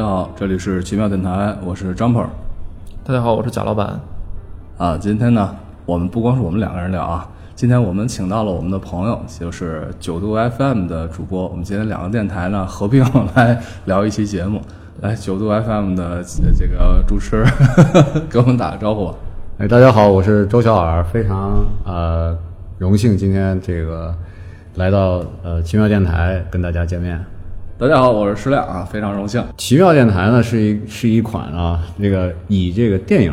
大家好，这里是奇妙电台，我是张鹏。大家好，我是贾老板。啊，今天呢，我们不光是我们两个人聊啊，今天我们请到了我们的朋友，就是九度 FM 的主播。我们今天两个电台呢合并来聊一期节目。来，九度 FM 的这个主持人 给我们打个招呼吧。哎，大家好，我是周小耳，非常呃荣幸今天这个来到呃奇妙电台跟大家见面。大家好，我是石亮啊，非常荣幸。奇妙电台呢是一是一款啊这个以这个电影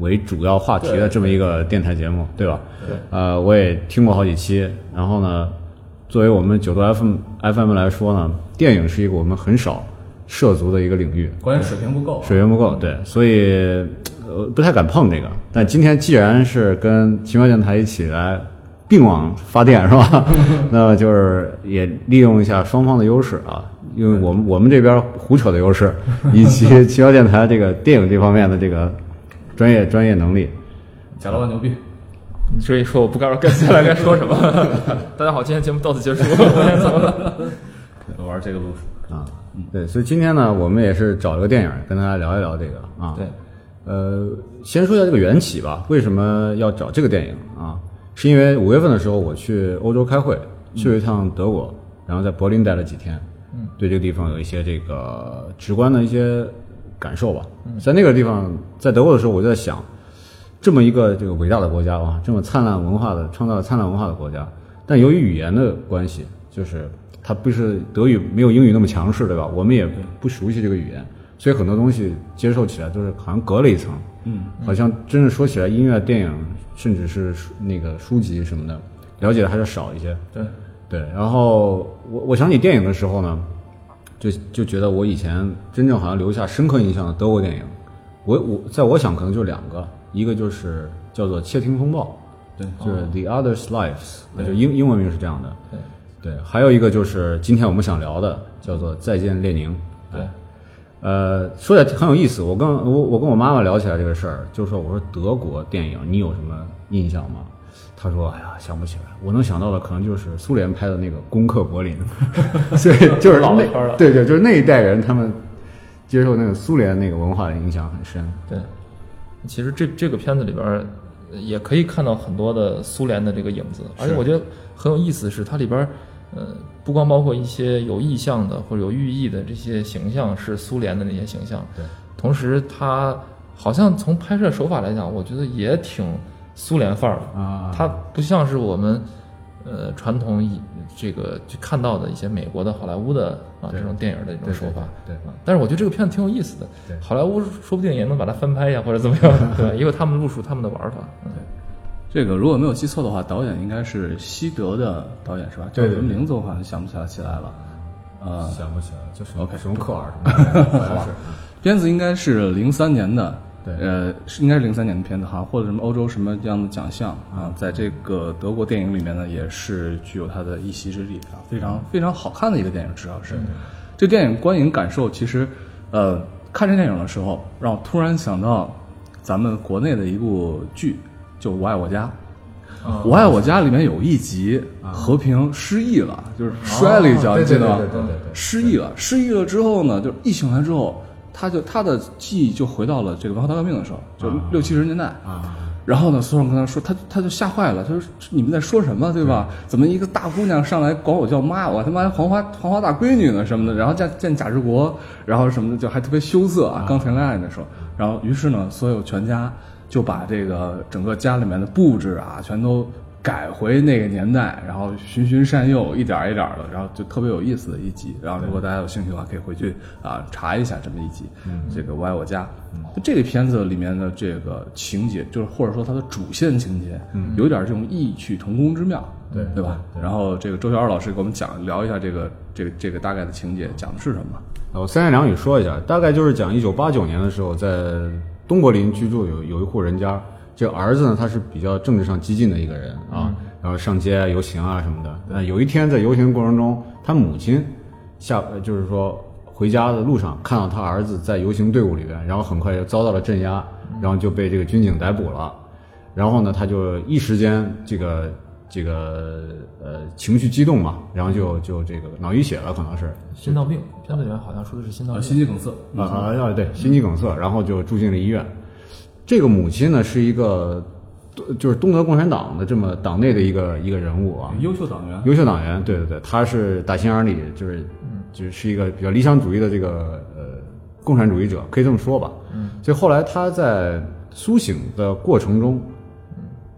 为主要话题的这么一个电台节目，对吧？对。呃，我也听过好几期，然后呢，作为我们九度 FM FM 来说呢，电影是一个我们很少涉足的一个领域，关键水平不够，水平不够，对，所以呃不太敢碰这个。但今天既然是跟奇妙电台一起来并网发电是吧？那就是也利用一下双方的优势啊，因为我们我们这边胡扯的优势，以及 奇妙电台这个电影这方面的这个专业专业能力。贾老板牛逼！所以说，我不知道该接下来该说什么。大家好，今天节目到此结束。我 玩这个路数啊，对，所以今天呢，我们也是找了个电影跟大家聊一聊这个啊。对，呃，先说一下这个缘起吧。为什么要找这个电影啊？是因为五月份的时候我去欧洲开会，去了一趟德国，然后在柏林待了几天，嗯，对这个地方有一些这个直观的一些感受吧。在那个地方，在德国的时候，我就在想，这么一个这个伟大的国家啊，这么灿烂文化的创造了灿烂文化的国家，但由于语言的关系，就是它不是德语没有英语那么强势，对吧？我们也不熟悉这个语言，所以很多东西接受起来都是好像隔了一层，嗯，好像真正说起来，音乐、电影，甚至是那个书籍什么的，了解的还是少一些。对，对，然后我我想起电影的时候呢，就就觉得我以前真正好像留下深刻印象的德国电影，我我在我想可能就两个，一个就是叫做《窃听风暴》，对，就是 The Others Lives，那就英英文名是这样的。对对，还有一个就是今天我们想聊的，叫做《再见列宁》。对，呃，说起来很有意思。我跟我我跟我妈妈聊起来这个事儿，就说我说德国电影你有什么印象吗？她说：“哎呀，想不起来。我能想到的可能就是苏联拍的那个《攻克柏林》，所以就是那老片儿了对对，就是那一代人他们接受那个苏联那个文化的影响很深。对。其实这这个片子里边也可以看到很多的苏联的这个影子，而且我觉得很有意思的是，它里边儿呃不光包括一些有意向的或者有寓意的这些形象是苏联的那些形象，对，同时它好像从拍摄手法来讲，我觉得也挺苏联范儿的。啊，它不像是我们呃传统以这个去看到的一些美国的好莱坞的啊这种电影的一种对手法。对但是我觉得这个片子挺有意思的对。好莱坞说不定也能把它翻拍一下，或者怎么样，对吧？也有他们路数他们的玩法。嗯这个如果没有记错的话，导演应该是西德的导演是吧？对对叫什么名字我好像想不起来起来了。呃，想不起来，就是 OK 什么克尔什么的，好吧。片子应该是零三年的，对。呃，是应该是零三年的片子，好像获得什么欧洲什么这样的奖项啊，在这个德国电影里面呢，也是具有它的一席之地啊，非常非常好看的一个电影，至少是。这电影观影感受其实，呃，看这电影的时候，让我突然想到咱们国内的一部剧，就《我爱我家》。啊我爱我家里面有一集，和平失忆了，就是摔了一跤，哦你记得吗？对对对对对对。失忆了，失忆了之后呢，就一醒来之后，他就他的记忆就回到了这个文化大革命的时候，就六七十年代。啊，然后呢，所有人跟他说，他他就吓坏了，他说你们在说什么，对吧？怎么一个大姑娘上来管我叫妈，我他妈还黄花黄花大闺女呢什么的，然后见见贾志国，然后什么的就还特别羞涩啊，刚谈恋爱那时候。然后于是呢，所有全家就把这个整个家里面的布置啊，全都改回那个年代，然后循循善诱，一点儿一点儿的，然后就特别有意思的一集。然后如果大家有兴趣的话，可以回去啊查一下这么一集。这个《我爱我家》就这个片子里面的这个情节，就是或者说它的主线情节，有点这种异曲同工之妙，对对吧？然后这个周小二老师给我们讲聊一下这个这个这个大概的情节，讲的是什么？我三言两语说一下，大概就是讲一九八九年的时候，在东柏林居住有有一户人家，这个儿子呢他是比较政治上激进的一个人啊，然后上街啊游行啊什么的。那有一天在游行过程中，他母亲下呃就是说回家的路上看到他儿子在游行队伍里边，然后很快就遭到了镇压，然后就被这个军警逮捕了。然后呢，他就一时间这个这个呃情绪激动嘛，然后就就这个脑溢血了，可能是心脏病，片子里面好像说的是心脏。心肌梗塞。啊啊啊对，心肌梗塞，然后就住进了医院。这个母亲呢是一个就是东德共产党的这么党内的一个一个人物啊，优秀党员，优秀党员，对对对，他是打心眼里就是就是是一个比较理想主义的这个呃共产主义者，可以这么说吧。嗯，所以后来他在苏醒的过程中，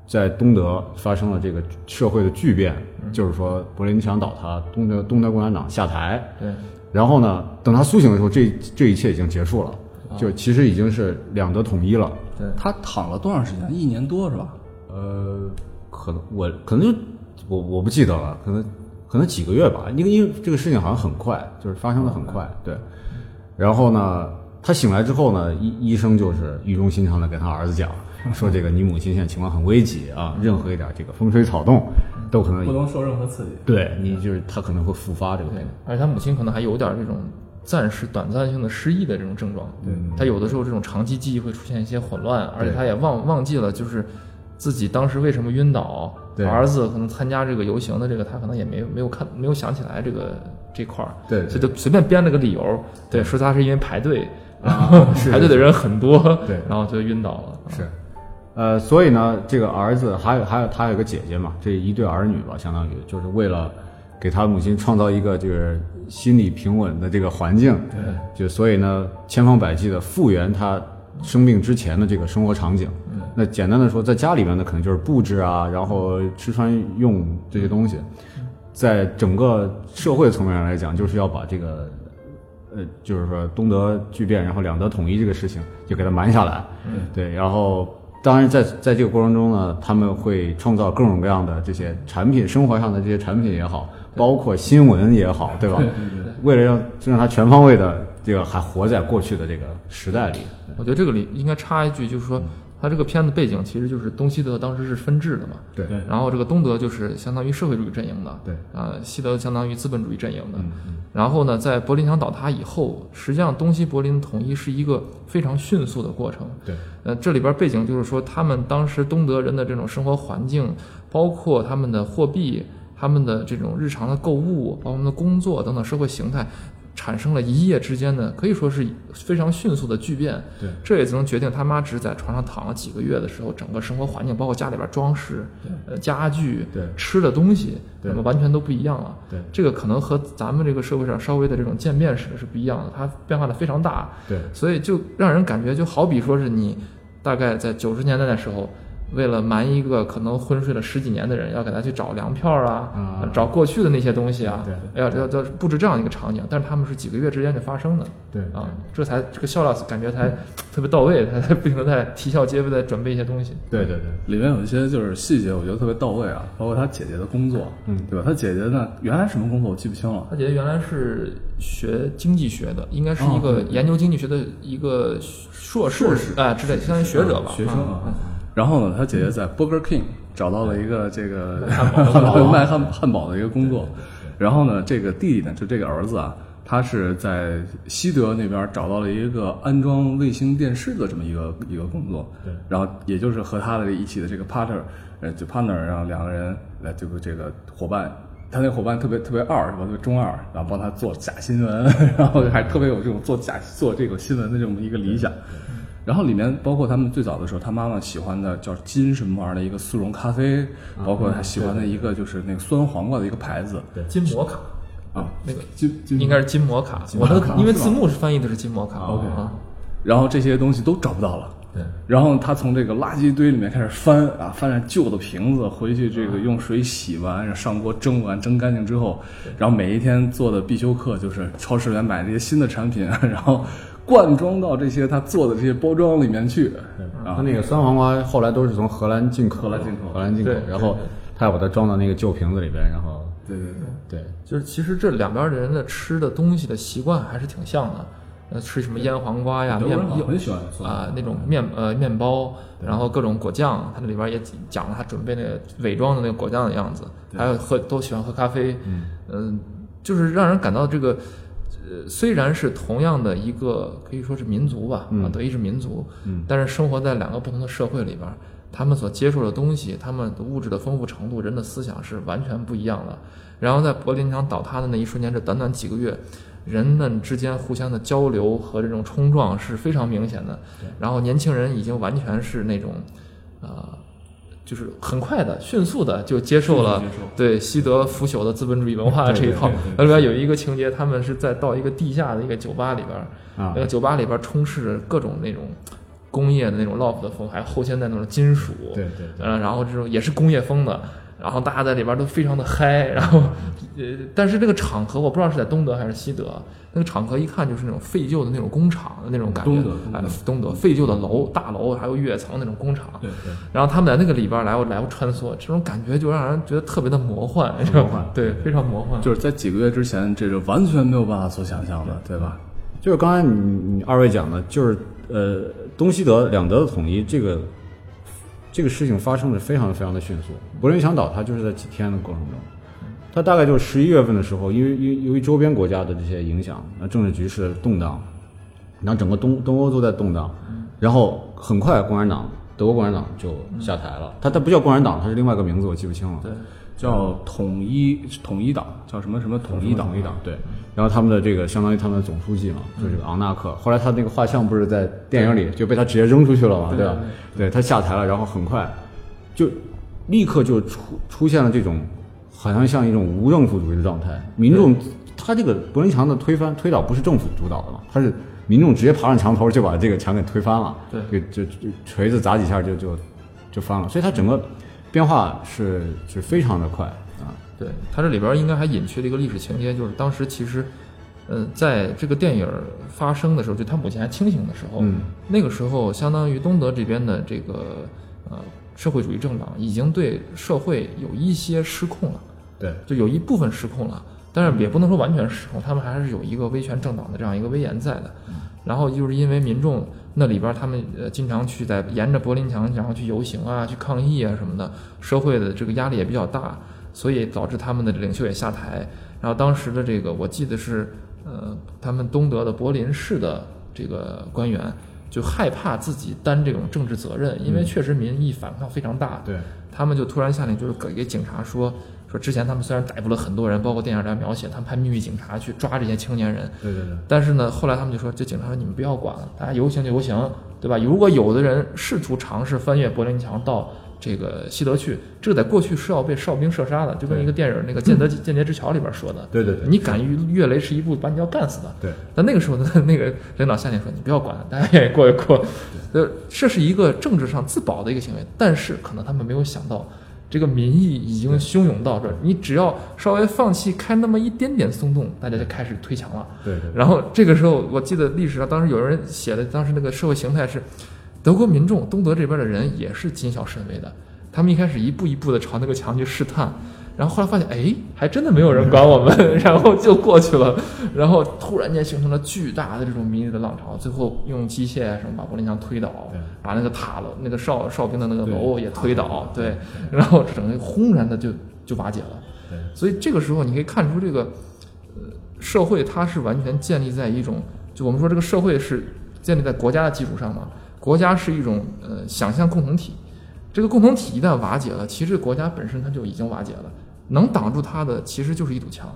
在东德发生了这个社会的巨变，就是说柏林墙倒塌，东德东德共产党下台，对，然后呢，等他苏醒的时候，这这一切已经结束了，就其实已经是两德统一了。对，他躺了多长时间？一年多是吧？呃，可能我可能就我我不记得了，可能可能几个月吧，因为因为这个事情好像很快，就是发生的很快，对。然后呢，他醒来之后呢，医医生就是语重心长的给他儿子讲，说这个你母亲现在情况很危急啊，任何一点这个风吹草动都可能不能受任何刺激。对你就是他可能会复发这个病。，而且他母亲可能还有点这种暂时短暂性的失忆的这种症状。对，他有的时候这种长期记忆会出现一些混乱，而且他也忘忘记了就是自己当时为什么晕倒。对。儿子可能参加这个游行的这个，他可能也没有没有看没有想起来这个这块儿，对所以就随便编了个理由，对，说他是因为排队，啊是排队的人很多，对。然后就晕倒了。是，呃，所以呢，这个儿子还有还有他有个姐姐嘛，这一对儿女吧，相当于就是为了给他母亲创造一个就是心理平稳的这个环境，对，就所以呢，千方百计的复原他生病之前的这个生活场景。那简单的说，在家里面呢，可能就是布置啊，然后吃穿用这些东西，在整个社会层面上来讲，就是要把这个呃，就是说东德巨变，然后两德统一这个事情就给它瞒下来。嗯，对。然后，当然在在这个过程中呢，他们会创造各种各样的这些产品，生活上的这些产品也好，包括新闻也好，对吧？对对对。为了让让他全方位的这个还活在过去的这个时代里。我觉得这个里应该插一句，就是说，他这个片子背景其实就是东西德当时是分治的嘛，对对然后这个东德就是相当于社会主义阵营的，对啊、西德相当于资本主义阵营的。然后呢，在柏林墙倒塌以后，实际上东西柏林统一是一个非常迅速的过程。对，呃，这里边背景就是说，他们当时东德人的这种生活环境，包括他们的货币、他们的这种日常的购物，包括他们的工作等等社会形态，产生了一夜之间的可以说是非常迅速的巨变。对，这也能决定他妈只在床上躺了几个月的时候，整个生活环境，包括家里边装饰、呃家具、对吃的东西，对那么完全都不一样了。对这个可能和咱们这个社会上稍微的这种渐变史是不一样的，它变化的非常大。对所以就让人感觉就好比说是你大概在九十年代的时候，为了瞒一个可能昏睡了十几年的人，要给他去找粮票啊，啊找过去的那些东西啊，对要要要布置这样一个场景，但是他们是几个月之间就发生的。对啊，这才这个笑料感觉才特别到位，他才不停的在啼笑皆非的准备一些东西。对对对，里面有一些就是细节，我觉得特别到位啊，包括他姐姐的工作，嗯，对吧？他姐姐呢，原来什么工作我记不清了，他姐姐原来是学经济学的，应该是一哦个研究经济学的一个硕士啊之类，相当于学者吧，学生啊。啊。然后呢，他姐姐在 Burger King 找到了一个这个 卖汉汉堡的一个工作，然后呢，这个弟弟呢，就这个儿子啊，他是在西德那边找到了一个安装卫星电视的这么一个一个工作，对，然后也就是和他的一起的这个 partner，呃，就 partner，然后两个人来这个这个伙伴。他那伙伴特别特别二是吧？特别中二，然后帮他做假新闻，然后还特别有这种做假做这个新闻的这么一个理想。然后里面包括他们最早的时候，他妈妈喜欢的叫金什么玩意儿的一个速溶咖啡，包括他喜欢的一个就是那个酸黄瓜的一个牌子对金摩卡。啊，那个金金应该是金摩卡，我的因为字幕是翻译的是金摩卡。OK 啊，然后这些东西都找不到了。对，然后他从这个垃圾堆里面开始翻啊，翻着旧的瓶子，回去这个用水洗完，上锅蒸完，蒸干净之后，然后每一天做的必修课就是超市里面买这些新的产品，然后灌装到这些他做的这些包装里面去。啊他那个酸黄瓜后来都是从荷兰进口，荷兰进口荷兰进口对，然后他要把它装到那个旧瓶子里边，然后对对对。对就是其实这两边的人的吃的东西的习惯还是挺像的，呃，吃什么腌黄瓜呀、面德国人好像很喜欢酸啊那种面呃面包，然后各种果酱，它那里边也讲了他准备那个伪装的那个果酱的样子，还有喝都喜欢喝咖啡，嗯、就是让人感到这个。呃，虽然是同样的一个可以说是民族吧，啊，德意志民族，嗯但是生活在两个不同的社会里边儿，他们所接触的东西，他们的物质的丰富程度，人的思想是完全不一样的。然后在柏林墙倒塌的那一瞬间，这短短几个月，人们之间互相的交流和这种冲撞是非常明显的。然后年轻人已经完全是那种，呃，就是很快的、迅速的就接受了对西德腐朽的资本主义文化这一套。那里边有一个情节，他们是在到一个地下的一个酒吧里边那个酒吧里边儿充斥着各种那种工业的那种 loft 的风，还有后现代那种金属，对对对。呃，然后这种也是工业风的，然后大家在里边都非常的嗨，然后呃，但是这个场合我不知道是在东德还是西德，那个场合一看就是那种废旧的那种工厂的那种感觉，东德东德哎，东德废旧的楼、大楼，还有跃层那种工厂，对对，然后他们在那个里边来回来回穿梭，这种感觉就让人觉得特别的魔幻，魔幻？对，非常魔幻，就。是在几个月之前，这是完全没有办法所想象的，对吧？就是刚才你你二位讲的，就是呃东西德两德的统一，这个这个事情发生的非常非常的迅速。柏林墙倒塌就是在几天的过程中，它大概就是十一月份的时候，因为因由于周边国家的这些影响，那政治局势的动荡，然后整个东东欧都在动荡，然后很快共产党德国共产党就下台了。它它不叫共产党，它是另外一个名字，我记不清了。叫统一统一党，叫什么什么统一党？统一党对。然后他们的这个相当于他们的总书记嘛，就是这个昂纳克。后来他那个画像不是在电影里就被他直接扔出去了嘛，对吧？对他下台了，然后很快就立刻就出出现了这种好像像一种无政府主义的状态。民众他这个柏林墙的推翻推倒不是政府主导的嘛，他是民众直接爬上墙头就把这个墙给推翻了，对给就就锤子砸几下就就就翻了。所以他整个变化是是非常的快啊。对，它这里边应该还隐去了一个历史情节，就是当时其实，呃，在这个电影发生的时候，就他母亲还清醒的时候，嗯那个时候相当于东德这边的这个呃社会主义政党已经对社会有一些失控了，对，就有一部分失控了，但是也不能说完全失控，他们还是有一个威权政党的这样一个威严在的。然后就是因为民众那里边他们呃经常去在沿着柏林墙然后去游行啊、去抗议啊什么的，社会的这个压力也比较大，所以导致他们的领袖也下台。然后当时的这个我记得是呃他们东德的柏林市的这个官员就害怕自己担这种政治责任，因为确实民意反抗非常大。对，他们就突然下令，就是给给警察说说，之前他们虽然逮捕了很多人，包括电影里描写，他们派秘密警察去抓这些青年人，对对对。但是呢，后来他们就说，这警察说你们不要管了，大家游行就游行，对吧？如果有的人试图尝试翻越柏林墙到这个西德去，这个在过去是要被哨兵射杀的，就跟一个电影那个《间谍间谍之桥》里边说的，对对对你敢于越雷池一步，把你要干死的。对，但那个时候呢，那个领导下令说：“你不要管，大家愿意过就过。”呃，这是一个政治上自保的一个行为，但是可能他们没有想到，这个民意已经汹涌到这儿，你只要稍微放弃开那么一点点松动，大家就开始推墙了。对对。然后这个时候，我记得历史上当时有人写的，当时那个社会形态是，德国民众东德这边的人也是谨小慎微的，他们一开始一步一步的朝那个墙去试探，然后后来发现，哎，还真的没有人管我们，然后就过去了，然后突然间形成了巨大的这种民意的浪潮，最后用机械啊什么把柏林墙推倒，把那个塔楼、那个哨哨兵的那个楼也推倒，对，然后整个轰然的就就瓦解了。对。所以这个时候你可以看出，这个呃社会它是完全建立在一种，就我们说这个社会是建立在国家的基础上嘛，国家是一种呃想象共同体，这个共同体一旦瓦解了，其实国家本身它就已经瓦解了，能挡住它的其实就是一堵墙。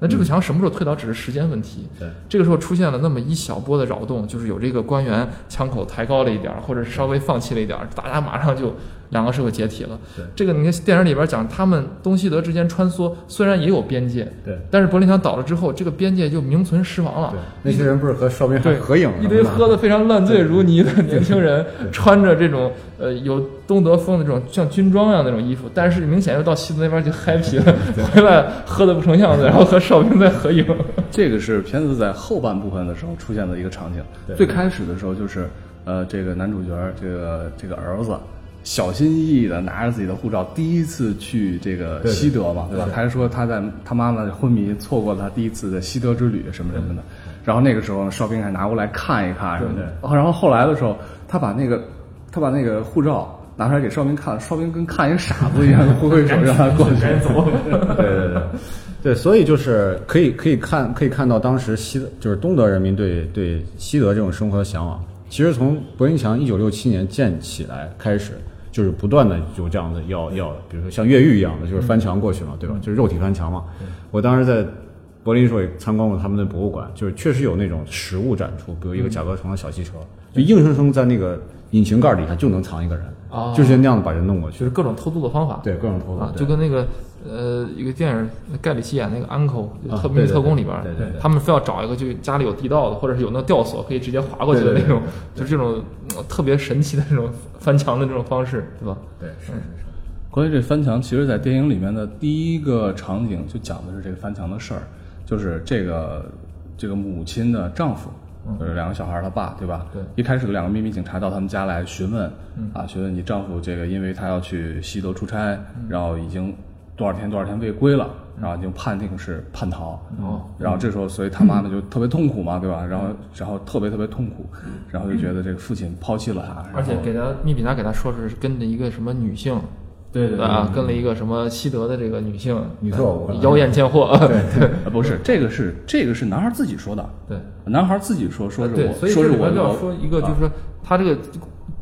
那这堵墙什么时候推倒，只是时间问题。对这个时候出现了那么一小波的扰动，就是有这个官员枪口抬高了一点儿，或者是稍微放弃了一点儿，大家马上就两个社会解体了。对这个你看电影里边讲，他们东西德之间穿梭，虽然也有边界，对但是柏林墙倒了之后，这个边界就名存实亡了对。，那些人不是和哨兵还对，合影一堆喝的非常烂醉如泥的年轻人，穿着这种呃有东德风的这种像军装一样的那种衣服，但是明显又到西德那边去 happy 了，回来喝的不成样子，然后和哨兵在合影。这个是片子在后半部分的时候出现的一个场景。对最开始的时候就是，呃，这个男主角这个这个儿子小心翼翼的拿着自己的护照，第一次去这个西德嘛，对吧？他还说他在他妈妈昏迷，错过了他第一次的西德之旅什么什么的。然后那个时候哨兵还拿过来看一看什么的。哦然后后来的时候，他把那个他把那个护照拿出来给哨兵看，哨兵跟看一个傻子一样，挥挥手让他过去。对对对，对，所以就是可以可以看可以看到当时西就是东德人民对对西德这种生活的向往，其实从柏林墙一九六七年建起来开始，就是不断的有这样的要要，比如说像越狱一样的，就是翻墙过去嘛，对吧？就是肉体翻墙嘛。我当时在柏林的时候也参观过他们的博物馆，就是确实有那种实物展出，比如一个甲壳虫的小汽车，就硬生生在那个引擎盖底下就能藏一个人，哦就是那样的把人弄过去就。是各种偷渡的方法。对，各种偷啊，就跟那个呃一个电影盖里奇演那个 Uncle 特秘密特工里边他们非要找一个就家里有地道的，或者是有那个吊索可以直接滑过去的那种，就是这种呃特别神奇的这种翻墙的这种方式，对吧？对是是是。关于这翻墙，其实，在电影里面的第一个场景就讲的是这个翻墙的事儿，就是这个这个母亲的丈夫，就是两个小孩儿他爸，对吧？对。一开始有两个秘密警察到他们家来询问，啊，询问你丈夫这个，因为他要去西德出差，然后已经多少天多少天未归了，然后已经判定是叛逃。哦。然后这时候，所以他妈妈就特别痛苦嘛，对吧？然后，然后特别特别痛苦，然后就觉得这个父亲抛弃了他，而且给他秘密警察给他说是跟着一个什么女性，对对对啊，跟了一个什么西德的这个女性，女特务呃妖艳贱货，对啊，不是，这个是这个是男孩自己说的，对。男孩自己说说是，我，所以说是我这里边就要说一个，就是说他这个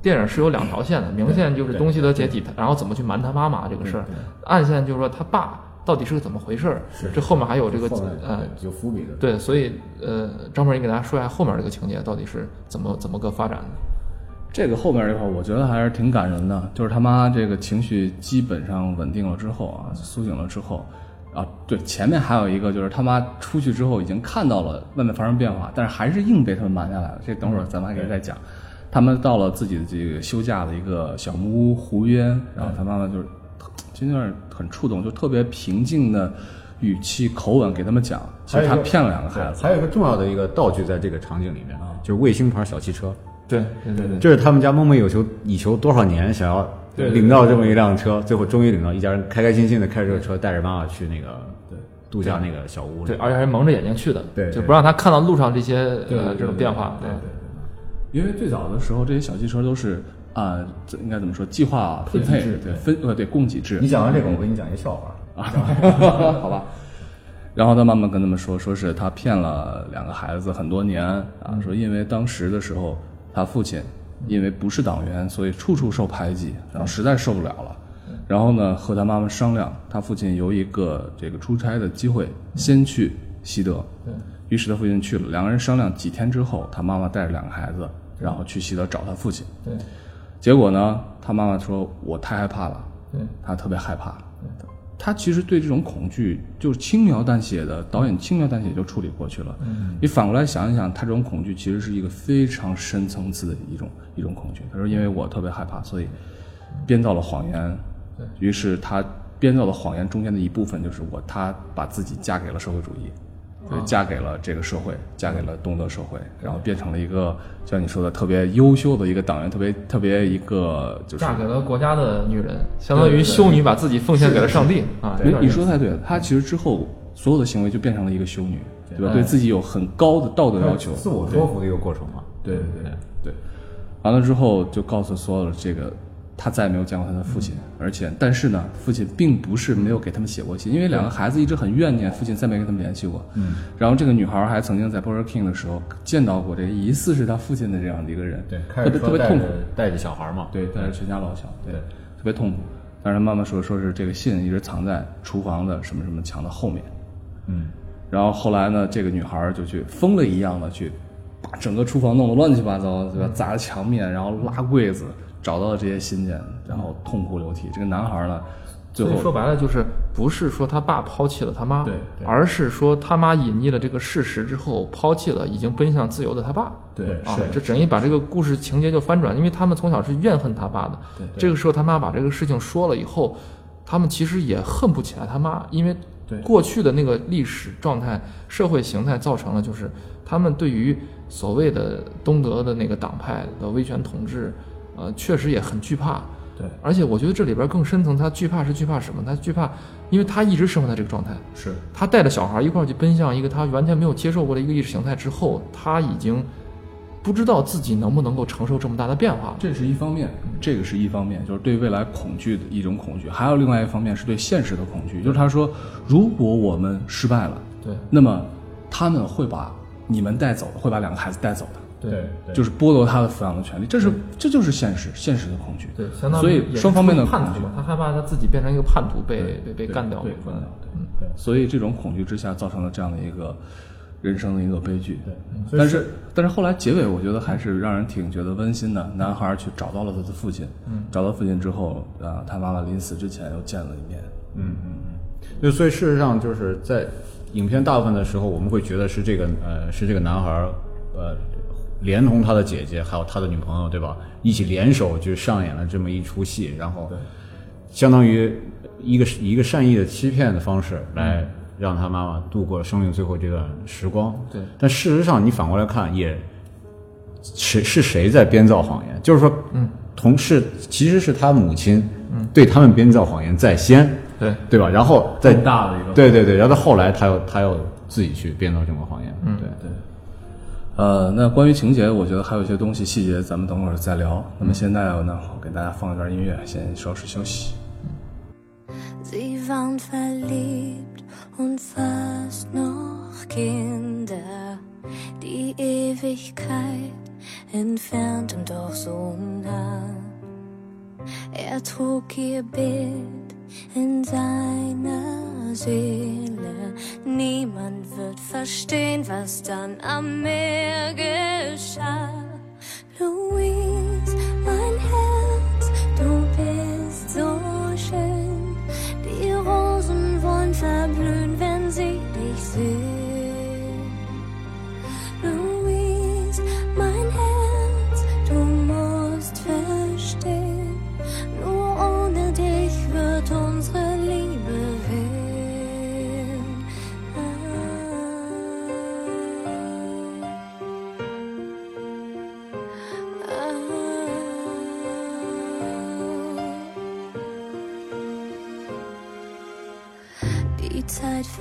电影是有两条线的，明线就是东西德解体，然后怎么去瞒他妈妈这个事儿，暗线就是说他爸到底是个怎么回事儿，这后面还有这个呃。有伏笔的。对，所以呃，张博，你给大家说一下后面这个情节到底是怎么怎么个发展的？这个后面这块，我觉得还是挺感人的。就是他妈这个情绪基本上稳定了之后啊，苏醒了之后，啊，对，前面还有一个就是他妈出去之后已经看到了外面发生变化，但是还是硬被他们瞒下来了。这等会儿咱们还可以再讲。他们到了自己的这个休假的一个小木屋湖边，然后他妈妈就是有点很触动，就特别平静的语气口吻给他们讲，其实他骗了两个孩子。还有一个重要的一个道具在这个场景里面啊，就是卫星牌小汽车，对对对对，这是他们家梦寐有求以求多少年，想要领到这么一辆车，最后终于领到，一家人开开心心的开着这个车，带着妈妈去那个度假那个小屋里。对，而且还是蒙着眼睛去的，就不让他看到路上这些呃这种变化，对对因为最早的时候，这些小汽车都是啊、这应该怎么说？计划分配，对分呃对供给制。你讲完这个，我给你讲一个笑话。啊，好吧。然后他妈妈跟他们说，说是他骗了两个孩子很多年啊，说因为当时的时候，他父亲因为不是党员，所以处处受排挤，然后实在受不了了。然后呢，和他妈妈商量，他父亲有一个这个出差的机会，先去西德。于是他父亲去了，两个人商量几天之后，他妈妈带着两个孩子，然后去西德找他父亲。对结果呢，他妈妈说：“我太害怕了。”对他特别害怕。他其实对这种恐惧就是轻描淡写的，导演轻描淡写就处理过去了。你反过来想一想，他这种恐惧其实是一个非常深层次的一种一种恐惧。他说：“因为我特别害怕，所以编造了谎言。”于是他编造的谎言中间的一部分就是我，他把自己嫁给了社会主义。对，嫁给了这个社会，嫁给了东德社会，然后变成了一个像你说的特别优秀的一个党员，特别特别一个就是嫁给了国家的女人，相当于修女把自己奉献给了上帝啊！你你说得太对了，她其实之后所有的行为就变成了一个修女，对吧？对对自己有很高的道德要求，自我说服的一个过程嘛。对对对对。完了之后就告诉所有的这个，他再也没有见过他的父亲，而且但是呢，父亲并不是没有给他们写过信，因为两个孩子一直很怨念父亲再没跟他们联系过。嗯。然后这个女孩还曾经在 Burger King 的时候见到过这个疑似是他父亲的这样的一个人，对，开特别特别痛苦。带着小孩嘛。对，带着全家老小，对，特别痛苦。但是他妈妈说，说是这个信一直藏在厨房的什么什么墙的后面。嗯，然后后来呢，这个女孩儿就去疯了一样的去把整个厨房弄得乱七八糟，对吧？砸墙面，然后拉柜子，找到了这些信件，然后痛哭流涕。这个男孩儿呢，最后说白了就是不是说他爸抛弃了他妈，对对而是说他妈隐匿了这个事实之后，抛弃了已经奔向自由的他爸。对啊是，这整一把这个故事情节就翻转，因为他们从小是怨恨他爸的。对这个时候他妈把这个事情说了以后，他们其实也恨不起来他妈，因为对过去的那个历史状态、社会形态造成了，就是他们对于所谓的东德的那个党派的威权统治，呃，确实也很惧怕。对，而且我觉得这里边更深层，他惧怕是惧怕什么？他惧怕，因为他一直生活在这个状态。是他带着小孩一块儿去奔向一个他完全没有接受过的一个意识形态之后，他已经不知道自己能不能够承受这么大的变化了。这是一方面，这个是一方面，就是对未来恐惧的一种恐惧；还有另外一方面是对现实的恐惧，就是他说，如果我们失败了，对那么他们会把你们带走，会把两个孩子带走的。对，就是剥夺他的抚养的权利，这是这就是现实，现实的恐惧。对，相当于所以双方面的叛恐惧徒嘛，他害怕他自己变成一个叛徒，被被被干掉对，干掉，嗯对，所以这种恐惧之下造成了这样的一个人生的一个悲剧。对，但是但是后来结尾，我觉得还是让人挺觉得温馨的。男孩去找到了他的父亲，嗯，找到父亲之后，啊，他妈妈临死之前又见了一面。就所以事实上就是在影片大部分的时候，我们会觉得是这个呃是这个男孩儿呃连同他的姐姐还有他的女朋友对吧，一起联手就上演了这么一出戏，然后相当于一个一个善意的欺骗的方式来让他妈妈度过了生命最后这段时光。对，但事实上你反过来看也。谁是谁在编造谎言？就是说，嗯，同事其实是他母亲，嗯，对他们编造谎言在先，对对吧？然后再大的一个对对对，然后到后来他又他又自己去编造这个谎言，嗯，对对。呃那关于情节我觉得还有一些东西细节咱们等会儿再聊。那么现在呢我给大家放一段音乐先稍事休息。Ze vil Seele. Niemand wird verstehen, was dann am Meer geschah. Louise, mein Herz, du bist so schön. Die Rosen wollen verblühen, wenn sie dich sehen. Louise, mein Herz,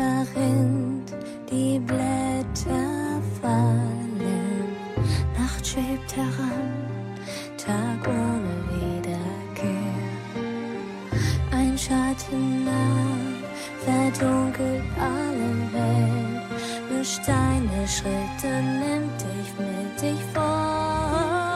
verrinnt, die Blätter fallen, Nacht schwebt heran, Tag ohne Wiederkehr. Ein Schatten nah, verdunkelt alle Welt, mischt deine Schritte, nimmt dich mit dich vor.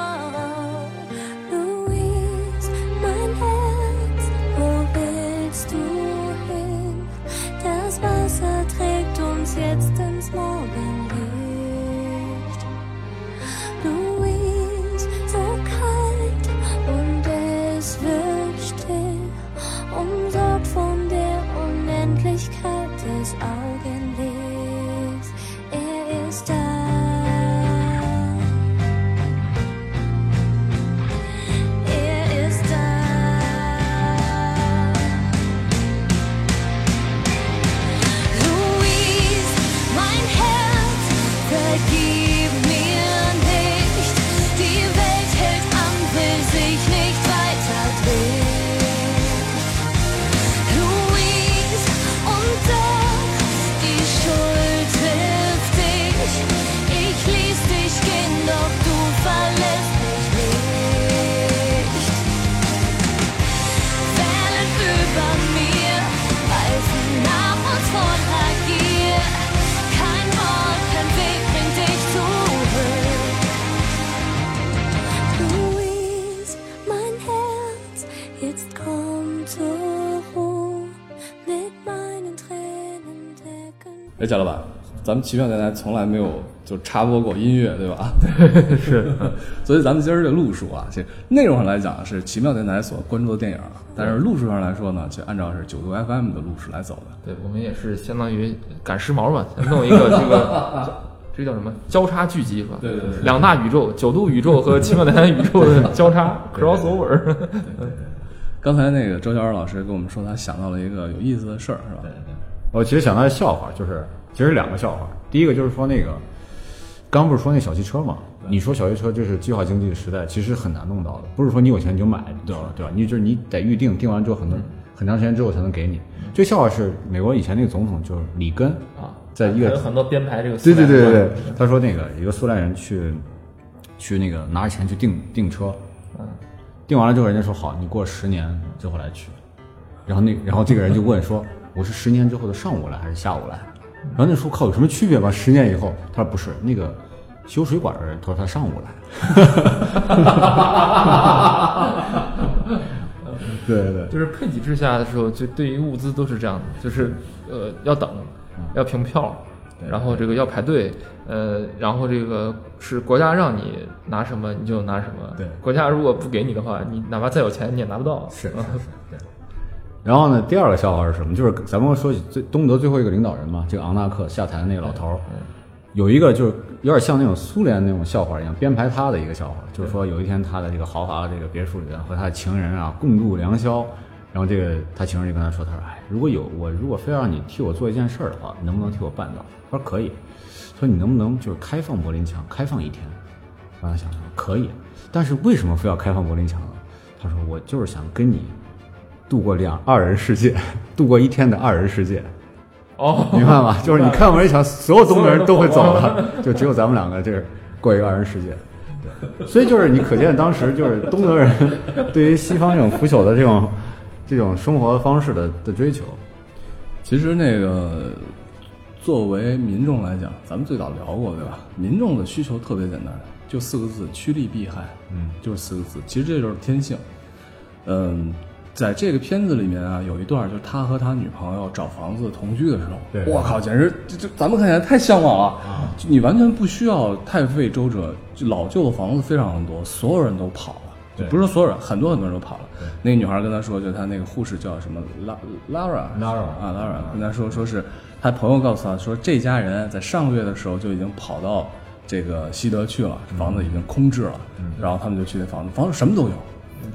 咱们奇妙电台从来没有就插播过音乐，对吧？是，所以咱们今儿这路数啊，其实内容上来讲是奇妙电台所关注的电影，但是路数上来说呢，就按照是九度 FM 的路数来走的。对我们也是相当于赶时髦吧，弄一个这个这叫什么交叉聚集是吧？对对对两大宇宙，九度宇宙和奇妙电台宇宙的交叉 crossover。刚才那个周小二老师跟我们说，他想到了一个有意思的事儿，是吧？对对我其实想到的笑话，就是其实两个笑话。第一个就是说那个，刚不是说那小汽车嘛？你说小汽车就是计划经济的时代，其实很难弄到的，不是说你有钱你就买，对吧？对吧？你就是你得预定，定完之后很多很长时间之后才能给你。这笑话是美国以前那个总统就是里根啊，在一个有很多编排这个。对对对对对，他说那个一个苏联人去去那个拿着钱去订订车，嗯，订完了之后，人家说好，你过十年之后来取。然后那然后这个人就问说，我是十年之后的上午来还是下午来？然后那说靠有什么区别吗？十年以后，他说不是，那个修水管的人，他说他上午来。对对对，就是配给制下的时候，就对于物资都是这样的，就是呃要等，要凭票，然后这个要排队，呃，然后这个是国家让你拿什么你就拿什么，对。国家如果不给你的话，你哪怕再有钱你也拿不到，是嗯然后呢，第二个笑话是什么？就是咱们说起最东德最后一个领导人嘛，这个昂纳克下台的那个老头儿，有一个就是有点像那种苏联那种笑话一样，编排他的一个笑话，就是说有一天他在这个豪华的这个别墅里边和他的情人啊共度良宵，然后这个他情人就跟他说，他说，哎，如果有我如果非让你替我做一件事儿的话，你能不能替我办到？他说可以，说你能不能就是开放柏林墙，开放一天？然后他想说可以，但是为什么非要开放柏林墙呢？他说我就是想跟你度过两二人世界，度过一天的二人世界，哦，明白吗？就是你开完一场，所有东北人都会走了，就只有咱们两个这儿过一个二人世界。对，所以就是你可见当时就是东德人对于西方这种腐朽的这种这种生活方式的的追求。其实那个作为民众来讲，咱们最早聊过，对吧？民众的需求特别简单，就四个字：趋利避害。嗯，就是四个字。其实这就是天性。嗯，在这个片子里面啊，有一段就是他和他女朋友找房子同居的时候，对。我靠，简直这这咱们看起来太向往了。啊！就你完全不需要太费周折，就老旧的房子非常多，所有人都跑了。就对。不是说所有人，很多很多人都跑了。那个女孩跟他说，就他那个护士叫什么拉 Lara Lara 啊 Lara 跟他说，说是他朋友告诉他说，这家人在上个月的时候就已经跑到这个西德去了，房子已经空置了，然后他们就去那房子，房子什么都有，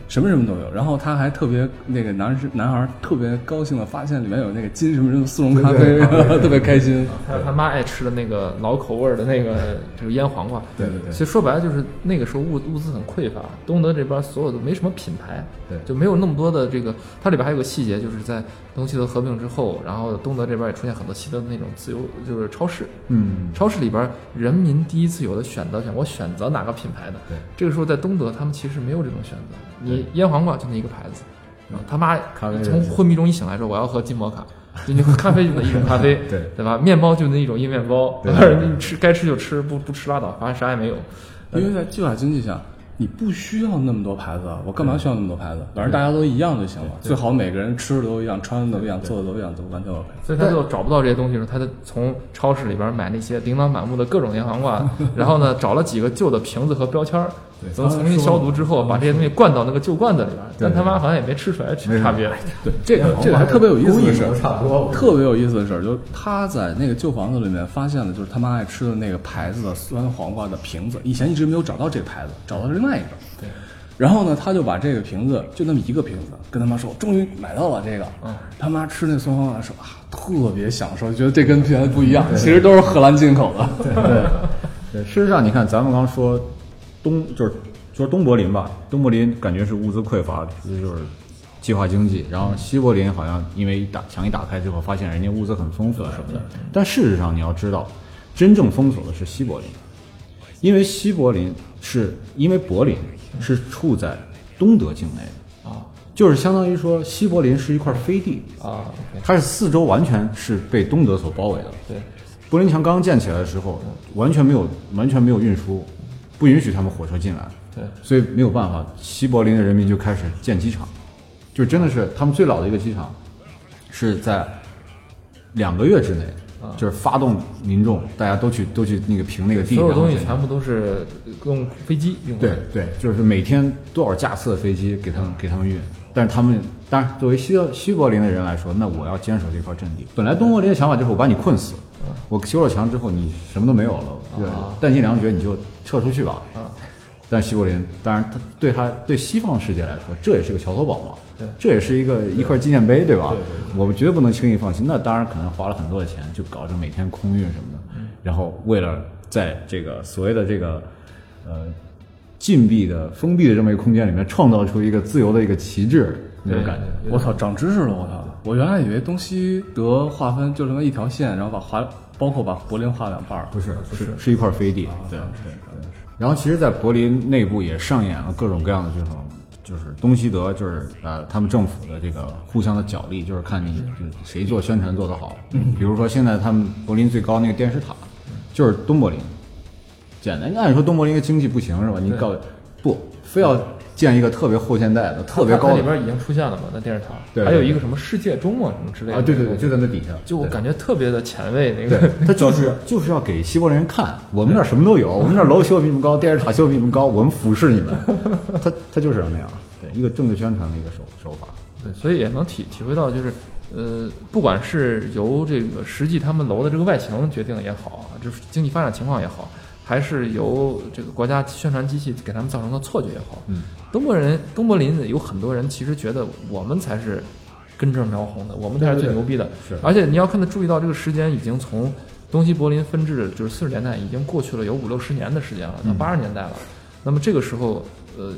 什么什么都有。然后他还特别那个男是男孩特别高兴的发现里面有那个金什么什么速溶咖啡，特别开心。还有他妈爱吃的那个老口味儿的那个 就是腌黄瓜。对对对其实说白了就是那个时候物物资很匮乏，东德这边所有的没什么品牌，对就没有那么多的这个。它里边还有个细节，就是在东西德合并之后，然后东德这边也出现很多西德的那种自由就是超市。嗯，超市里边，人民第一次有了选择权，我选择哪个品牌的。对，这个时候在东德，他们其实没有这种选择。你腌黄瓜就那一个牌子，然后他妈从昏迷中一醒来说，我要喝金摩卡。就你喝 咖啡就那一种咖啡，对对吧？面包就那一种硬面包，对对吧？你吃该吃就吃，不不吃拉倒，反正啥也没有。因为在计划经济下，你不需要那么多牌子，啊，我干嘛需要那么多牌子？反正大家都一样就行了。最好每个人吃的都一样，穿的都一样，做的都一样，都完全 OK。所以他就找不到这些东西的时候，他就从超市里边买那些琳琅满目的各种腌黄瓜，然后呢，找了几个旧的瓶子和标签儿，等重新消毒之后，把这些东西灌到那个旧罐子里边。但他妈好像也没吃出来差别。对，这个这个还特别有意思的事差不多特别有意思的事儿，就是他在那个旧房子里面发现了，就是他妈爱吃的那个牌子的酸黄瓜的瓶子，以前一直没有找到这个牌子，找到了另外一个。对。然后呢，他就把这个瓶子，就那么一个瓶子，跟他妈说，终于买到了这个。嗯。他妈吃那酸黄瓜的时候啊，特别享受，觉得这跟别的不一样，其实都是荷兰进口的。对，对，事实上，你看，咱们刚说东就是就是东柏林吧，东柏林感觉是物资匮乏，就是计划经济，然后西柏林好像因为一打墙一打开之后，发现人家物资很丰富什么的，但事实上你要知道，真正封锁的是西柏林，因为西柏林是因为柏林是处在东德境内的，啊。就是相当于说西柏林是一块飞地，啊它是四周完全是被东德所包围的。对，柏林墙刚建起来的时候，完全没有完全没有运输，不允许他们火车进来，对，所以没有办法，西柏林的人民就开始建机场，就真的是他们最老的一个机场，是在两个月之内，就是发动民众，大家都去都去那个平那个地，所有东西全部都是用飞机用对。对，就是每天多少架次的飞机给他们给他们运，但是他们当然作为西西柏林的人来说，那我要坚守这块阵地。本来东柏林的想法就是我把你困死，我修了墙之后你什么都没有了，对，弹尽粮绝你就撤出去吧。但西柏林当然他对他对西方世界来说，这也是个桥头堡嘛，对这也是一个一块纪念碑，对吧？我们绝对不能轻易放弃。那当然可能花了很多的钱，就搞这每天空运什么的，然后为了在这个所谓的这个呃禁闭的、封闭的这么一个空间里面，创造出一个自由的一个旗帜那种感觉。我操，长知识了！我操，我原来以为东西德划分就这么一条线，然后把华包括把柏林划两半儿。不是，不是，是一块飞地。对对对。然后，其实，在柏林内部也上演了各种各样的这种，就是东西德，就是呃，他们政府的这个互相的角力，就是看你就是谁做宣传做得好。比如说，现在他们柏林最高那个电视塔，就是东柏林，简单。按理说东柏林一个经济不行是吧？你搞不非要建一个特别后现代的、特别高的里边已经出现了嘛，那电视塔，对对还有一个什么世界钟啊什么之类的啊？对对对，就在那底下。就我感觉特别的前卫，那个对，他就是 就是要给西方人看，我们那儿什么都有，我们那儿楼修的比你们高，电视塔修的比你们高，我们俯视你们。他他就是要那样，对，一个政治宣传的一个手手法。对，所以也能体体会到，就是呃，不管是由这个实际他们楼的这个外形决定也好，就是经济发展情况也好，还是由这个国家宣传机器给他们造成的错觉也好，嗯，东柏人东柏林有很多人其实觉得我们才是根正苗红的，我们才是最牛逼的，是。而且你要看他注意到这个时间已经从东西柏林分治就是四十年代已经过去了有五六十年的时间了，到八十年代了，那么这个时候呃，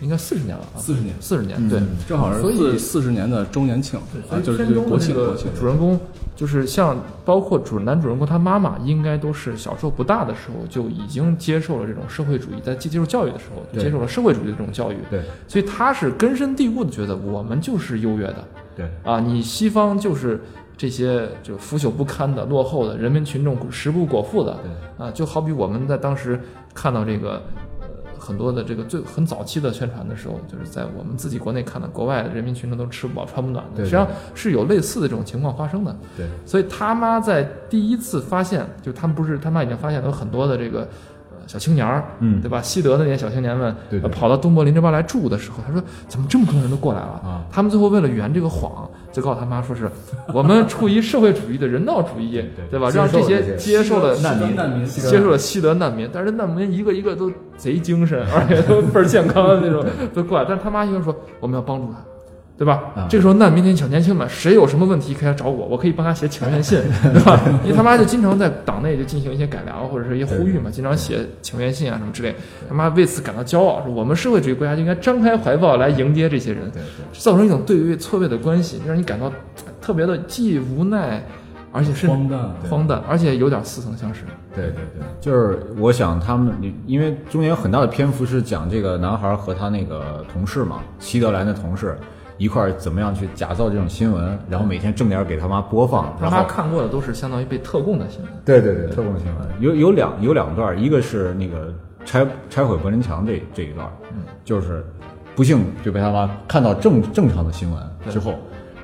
应该四十年了啊，四十年四十年，对。正好是所以四四十年的周年庆对，就是这个庆国庆。主人公，就是像包括主男主人公他妈妈，应该都是小时候不大的时候就已经接受了这种社会主义，在接接受教育的时候对接受了社会主义的这种教育，对所以他是根深蒂固的觉得我们就是优越的对啊，你西方就是这些就腐朽不堪的、落后的人民群众食不果腹的啊，就好比我们在当时看到这个。呃很多的这个最很早期的宣传的时候，就是在我们自己国内看到，国外的人民群众都吃不饱穿不暖的，对实际上是有类似的这种情况发生的。对所以他妈在第一次发现，就他们不是他妈已经发现有很多的这个呃小青年儿，嗯对吧？西德的那些小青年们，对对呃跑到东柏林这边来住的时候，他说怎么这么多人都过来了？啊他们最后为了圆这个谎，就告诉他妈说是我们出于社会主义的人道主义，对吧？接让这些接受了难民难民接受了西德难民，但是难民一个一个都贼精神，而且都倍儿健康的那种 都过来，但是他妈一个说我们要帮助他。对吧？啊这个时候难民挺小年轻们，谁有什么问题可以来找我，我可以帮他写请愿信，对吧？因为他妈就经常在党内就进行一些改良或者是一些呼吁嘛，经常写请愿信啊什么之类。他妈为此感到骄傲，说我们社会主义国家就应该张开怀抱来迎接这些人，对对造成一种对位错位的关系，让你感到特别的既无奈，而且是荒诞荒诞，而且有点似曾相识。对对对，就是我想他们，因为中间有很大的篇幅是讲这个男孩和他那个同事嘛，西德兰的同事一块儿怎么样去假造这种新闻，然后每天正点给他妈播放，他妈然后看过的都是相当于被特供的新闻。对对对，特供新闻。有有两有两段，一个是那个拆拆毁柏林墙这这一段，就是不幸就被他妈看到正正常的新闻之后，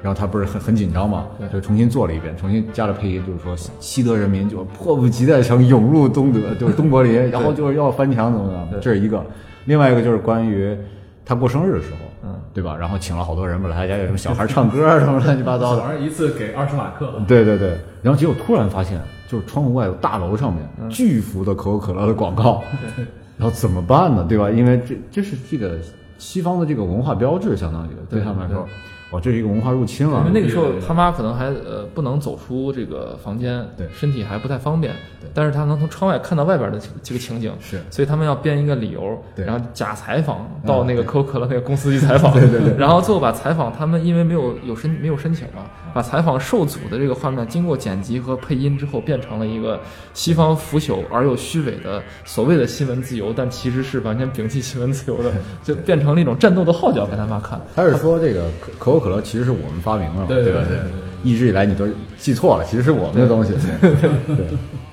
然后他不是很很紧张嘛，就重新做了一遍，重新加了配音，就是说西西德人民就迫不及待想涌入东德，就是东柏林，然后就是要翻墙怎么样，这是一个。另外一个就是关于他过生日的时候，嗯，对吧？然后请了好多人，本来他家有什么小孩唱歌啊 什么乱七八糟的，反正一次给二十马克，对对对，然后结果突然发现，就是窗户外有大楼上面巨幅的可口可乐的广告，然后怎么办呢？对吧？因为这这是这个西方的这个文化标志，相当于对他们来说，哇，这是一个文化入侵了因为。那个时候他妈可能还呃不能走出这个房间，对身体还不太方便，但是他能从窗外看到外边的这个情景，是所以他们要编一个理由，对然后假采访到那个可口可乐那个公司去采访，对对对，然后最后把采访他们因为没有有申没有申请嘛，把采访受阻的这个画面经过剪辑和配音之后，变成了一个西方腐朽而又虚伪的所谓的新闻自由，但其实是完全摒弃新闻自由的，就变成了一种战斗的号角给他妈看。他是说这个可可口可乐其实是我们发明的嘛，对对吧？对对，一直以来你都记错了，其实是我们的东西。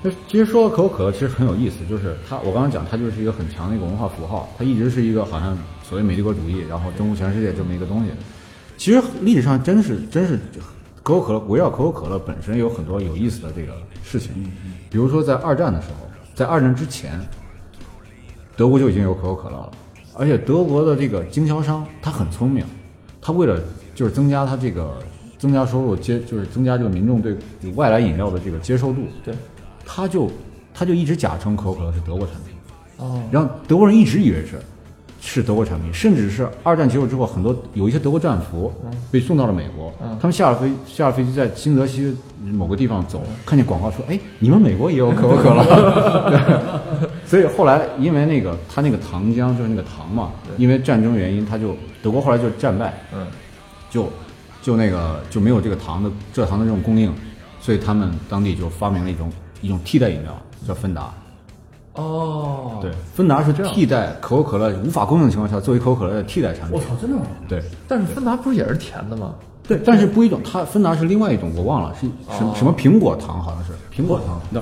对其实说可口可乐其实很有意思，就是它，我刚刚讲它就是一个很强的一个文化符号，它一直是一个好像所谓美帝国主义，然后征服全世界这么一个东西。其实历史上真是真是可口可乐围绕可口可乐本身有很多有意思的这个事情，比如说在二战的时候，在二战之前，德国就已经有可口可乐了，而且德国的这个经销商他很聪明，他为了就是增加他这个增加收入接就是增加这个民众对外来饮料的这个接受度，对，他就他就一直假称可口可乐是德国产品，哦，然后德国人一直以为是是德国产品，甚至是二战结束之后，很多有一些德国战俘被送到了美国，他们下了飞下了飞机，在新泽西某个地方走，看见广告说：“哎，你们美国也有可口可乐。对 ”所以后来因为那个他那个糖浆就是那个糖嘛，因为战争原因，他就德国后来就战败，嗯，就就那个就没有这个糖的蔗糖的这种供应，所以他们当地就发明了一种一种替代饮料，叫芬达。哦，对，芬达是替代可口可乐无法供应的情况下，作为可口可乐的替代产品。我操，真的吗？对但是芬达不是也是甜的吗？对，但是不一种，它芬达是另外一种，我忘了是什么、哦什么苹果糖，好像是苹果糖。那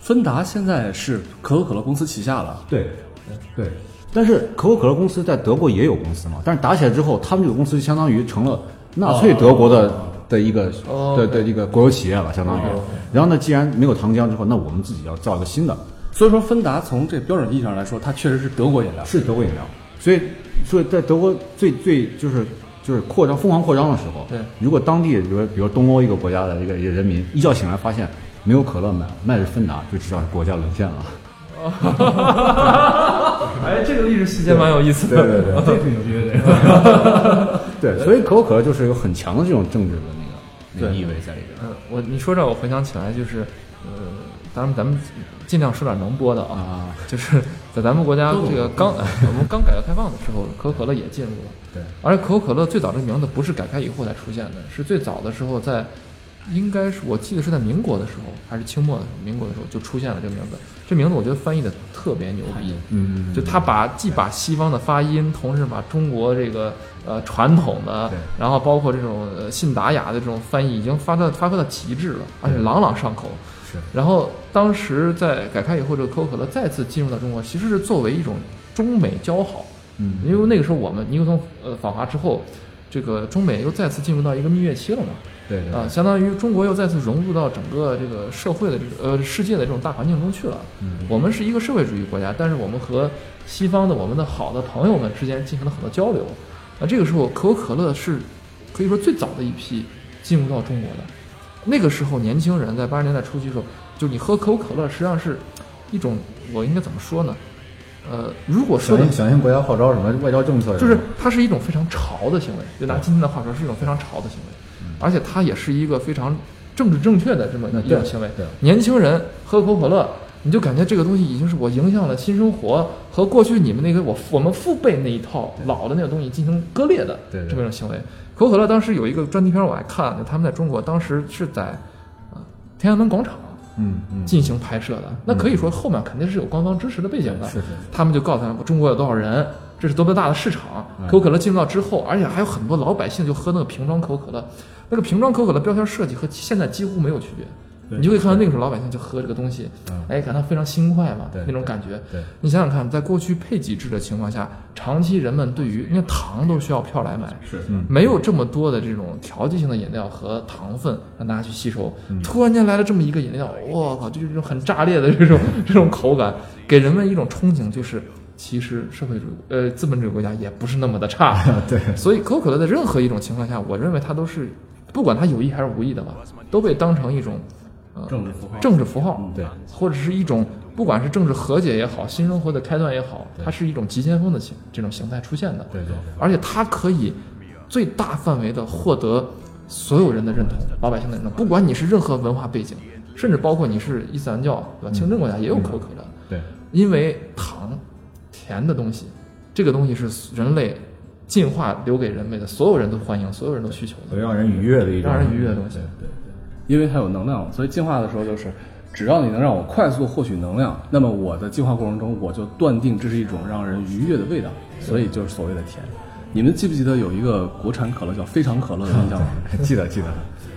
芬达现在是可口可乐公司旗下了，对，对。但是可口可乐公司在德国也有公司嘛，但是打起来之后，他们这个公司就相当于成了纳粹德国的、的一个哦的的一个国有企业了，相当于。然后呢，既然没有糖浆之后，那我们自己要造一个新的，所以说芬达从这标准意义上来说，它确实是德国饮料。是德国饮料。所以，所以在德国最最就是就是扩张疯狂扩张的时候，对，如果当地比如比如东欧一个国家的一个一个人民一觉醒来发现没有可乐卖，卖的是芬达，就知道国家沦陷了。哎，这个历史细节蛮有意思的。对对，这挺牛逼的。对，所以可口可乐就是有很强的这种政治的那个那个意味在里边。嗯，我你说这我回想起来，就是，呃，咱们咱们尽量说点能播的啊，啊，就是在咱们国家这个刚 我们刚改革开放的时候，可口可乐也进入了。对，而且可口可乐最早这个名字不是改开以后才出现的，是最早的时候在，应该是我记得是在民国的时候，还是清末的时候，民国的时候就出现了这个名字。这名字我觉得翻译的特别牛逼，嗯，就他把既把西方的发音，同时把中国这个呃传统的，然后包括这种呃信达雅的这种翻译，已经发到发挥到极致了，而且朗朗上口。是然后当时在改开以后，这个可口可乐再次进入到中国，其实是作为一种中美交好。嗯，因为那个时候我们尼克松呃访华之后，这个中美又再次进入到一个蜜月期了嘛。对对啊，相当于中国又再次融入到整个这个社会的这个呃世界的这种大环境中去了。嗯我们是一个社会主义国家，但是我们和西方的我们的好的朋友们之间进行了很多交流。那这个时候，可口可乐是可以说最早的一批进入到中国的。那个时候，年轻人在八十年代初期的时候，就你喝可口可乐，实际上是一种我应该怎么说呢？呃，如果说的响应响应国家号召，什么外交政策，就是它是一种非常潮的行为，就拿今天的话说，是一种非常潮的行为，而且它也是一个非常政治正确的这么一种行为。年轻人喝可口可乐，你就感觉这个东西已经是我影响了新生活，和过去你们那个我我们父辈那一套老的那个东西进行割裂的这么一种行为。可口可乐当时有一个专题片我还看，就他们在中国当时是在呃天安门广场。嗯嗯，进行拍摄的，那可以说后面肯定是有官方支持的背景的。是是他们就告诉他们中国有多少人，这是多么大的市场。可口可乐进入到之后，而且还有很多老百姓就喝那个瓶装可口可乐，那个瓶装可口可乐标签设计和现在几乎没有区别。你就会看到那个时候老百姓就喝这个东西，哎，感到非常轻快嘛，那种感觉。对你想想看，在过去配给制的情况下，长期人们对于因为糖都需要票来买，是没有这么多的这种调剂性的饮料和糖分让大家去吸收。突然间来了这么一个饮料，我靠，就是这种很炸裂的这种 这种口感，给人们一种憧憬，就是其实社会主义呃资本主义国家也不是那么的差。对，所以可口可乐在任何一种情况下，我认为它都是，不管它有意还是无意的吧，都被当成一种呃政治符号。政治符号，对，或者是一种不管是政治和解也好，新生活的开端也好，它是一种急先锋的形这种形态出现的。对对而且它可以最大范围的获得所有人的认同，老百姓的认同，不管你是任何文化背景，甚至包括你是伊斯兰教对吧？清真国家也有可口可乐，对，因为糖，甜的东西，这个东西是人类进化留给人类的，所有人都欢迎，所有人都需求的。对，让人愉悦的一种，让人愉悦的东西。对对因为它有能量，所以进化的时候就是，只要你能让我快速获取能量，那么我的进化过程中我就断定这是一种让人愉悦的味道，所以就是所谓的甜。你们记不记得有一个国产可乐叫非常可乐的印象吗？对，记得记得。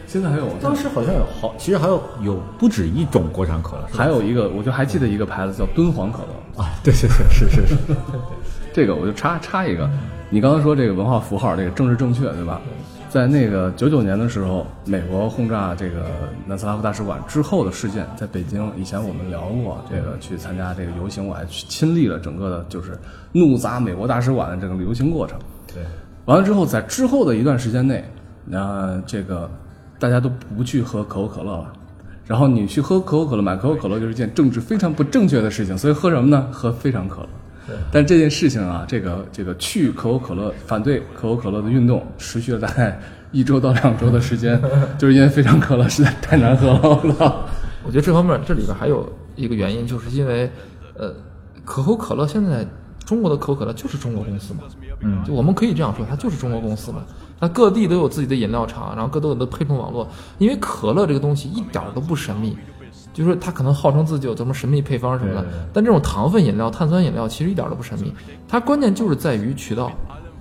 现在还有，当时好像有好，其实还有有不止一种国产可乐，还有一个，我就还记得一个牌子叫敦煌可乐，啊，对对对，是是是，这个我就插插一个，你刚才说这个文化符号，这个政治正确，对吧？在那个九九年的时候，美国轰炸这个南斯拉夫大使馆之后的事件，在北京，以前我们聊过，这个去参加这个游行，我还去亲历了整个的，就是怒砸美国大使馆的这个游行过程。对，完了之后，在之后的一段时间内，那、这个大家都不去喝可口可乐了。然后你去喝可口可乐，买可口可乐就是一件政治非常不正确的事情，所以喝什么呢？喝非常可乐。但这件事情啊，这个这个去可口可乐、反对可口可乐的运动持续了大概一周到两周的时间，就是因为非常可乐实在太难喝了。我觉得这方面这里边还有一个原因，就是因为，呃，可口可乐现在中国的可口可乐就是中国公司嘛，嗯，就我们可以这样说，它就是中国公司嘛。那各地都有自己的饮料厂，然后各都有的配送网络，因为可乐这个东西一点儿都不神秘，就是说它可能号称自己有什么神秘配方什么的但这种糖分饮料、碳酸饮料其实一点儿都不神秘，它关键就是在于渠道。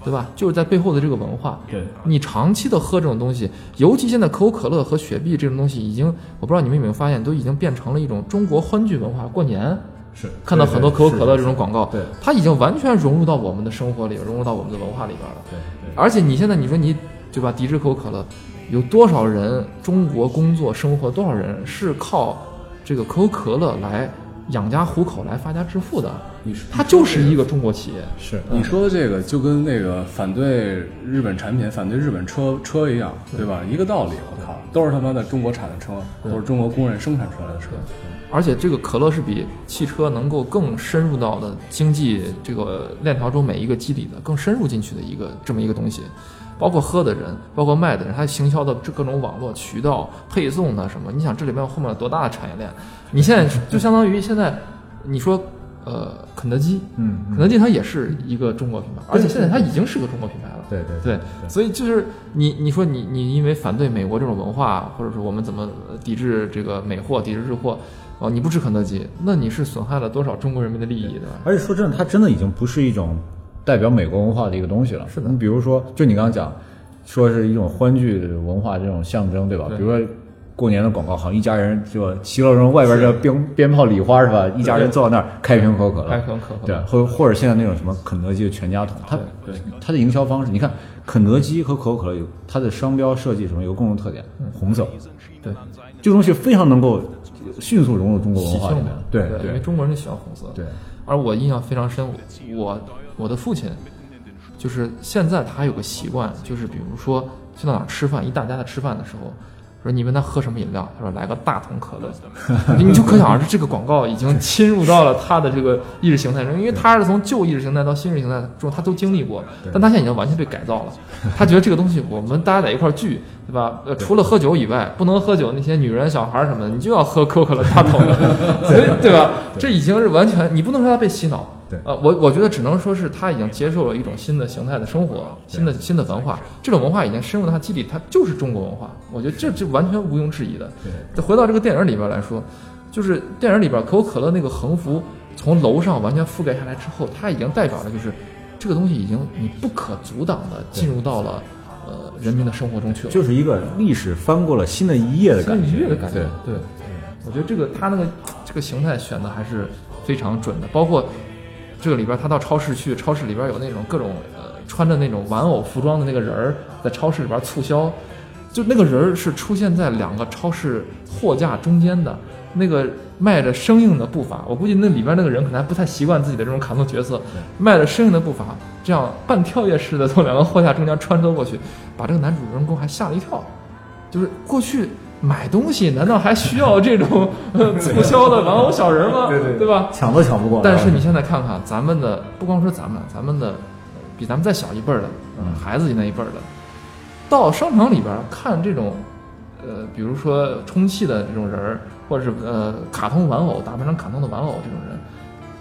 对吧？就是在背后的这个文化。对，你长期的喝这种东西，尤其现在可口可乐和雪碧这种东西，已经我不知道你们有没有发现，都已经变成了一种中国欢聚文化。过年是看到很多可口可乐这种广广告，对它已经完全融入到我们的生活里，融入到我们的文化里边了。而且你现在你说你对吧，抵制可口可乐，有多少人中国工作生活多少人是靠这个可口可乐来养家糊口、来发家致富的？你说它就是一个中国企业。是你说的这个就跟那个反对日本产品、反对日本车车一样，对吧？一个道理。我靠，都是他妈的中国产的车，都是中国工人生产出来的车。而且这个可乐是比汽车能够更深入到的经济这个链条中每一个基底的更深入进去的一个这么一个东西，包括喝的人，包括卖的人，它行销的这各种网络渠道、配送的什么，你想这里面后面有多大的产业链？你现在就相当于现在你说呃肯德基，嗯肯德基它也是一个中国品牌，而且现在它已经是个中国品牌了。对对对，所以就是你你说你你因为反对美国这种文化，或者说我们怎么呃抵制这个美货、抵制日货，哦，你不吃肯德基，那你是损害了多少中国人民的利益，对吧？而且说真的，它真的已经不是一种代表美国文化的一个东西了。是的你比如说，就你刚刚讲，说是一种欢聚文化这种象征，对吧？对比如说过年的广告，好像一家人就其乐融融，外边这鞭鞭炮礼花是吧？一家人坐到那儿开瓶可口可乐，开可口可乐对，或或者现在那种什么肯德基的全家桶，它对它的营销方式，你看肯德基和可口可乐有它的商标设计什么有个共同特点，红色，对，这个东西非常能够迅速融入中国文化里面，，对因为中国人就喜欢红色。对，而我印象非常深，我我的父亲就是现在他还有个习惯，就是比如说去到哪儿吃饭，一大家子吃饭的时候，说你问他喝什么饮料，他说来个大桶可乐，你就可想而知这个广告已经侵入到了他的这个意识形态中，因为他是从旧意识形态到新意识形态中他都经历过，但他现在已经完全被改造了，他觉得这个东西我们大家在一块儿聚，对吧？呃，除了喝酒以外，不能喝酒，那些女人、小孩儿什么的，你就要喝可口可乐大桶的，所以对吧？这已经是完全，你不能说他被洗脑。对呃，我我觉得只能说是他已经接受了一种新的形态的生活，新的新的文化，这种文化已经深入到他基底，它就是中国文化。我觉得这这完全毋庸置疑的。对再回到这个电影里边来说，就是电影里边可口可乐那个横幅从楼上完全覆盖下来之后，它已经代表了就是这个东西已经你不可阻挡的进入到了呃人民的生活中去了。就是一个历史翻过了新的一页的感觉，新一页的感觉。对。对，我觉得这个他那个这个形态选的还是非常准的，包括这个里边他到超市去，超市里边有那种各种呃穿着那种玩偶服装的那个人儿在超市里边促销，就那个人儿是出现在两个超市货架中间的。那个迈着生硬的步伐，我估计那里边那个人可能还不太习惯自己的这种卡通角色，迈着生硬的步伐，这样半跳跃式的从两个货架中间穿梭过去，把这个男主人公还吓了一跳。就是过去买东西难道还需要这种 呃促销的玩偶小人吗？对对对吧？抢都抢不过。但是你现在看看咱们的，不光说咱们，咱们的呃比咱们再小一辈儿的，嗯，孩子那一辈儿的，到商场里边看这种，呃，比如说充气的这种人儿，或者是呃卡通玩偶打扮成卡通的玩偶这种人，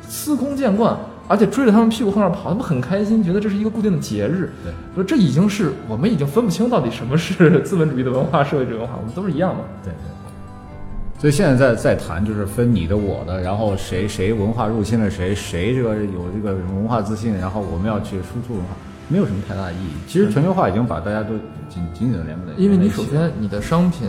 司空见惯，而且追着他们屁股后面跑，他们很开心，觉得这是一个固定的节日。对，说这已经是我们已经分不清到底什么是资本主义的文化，社会主义文化，我们都是一样的。对对。所以现在在在谈就是分你的我的，然后谁谁文化入侵了谁，谁这个有这个文化自信，然后我们要去输出文化，没有什么太大的意义。其实全球化已经把大家都紧紧紧的连在一起。因为你首先你的商品，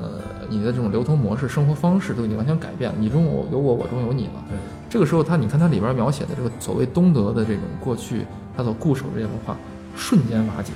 呃，你的这种流通模式、生活方式都已经完全改变了，你中我有我，我中有你了。对，这个时候他，你看他里边描写的这个所谓东德的这种过去，他所固守这些文化，瞬间瓦解。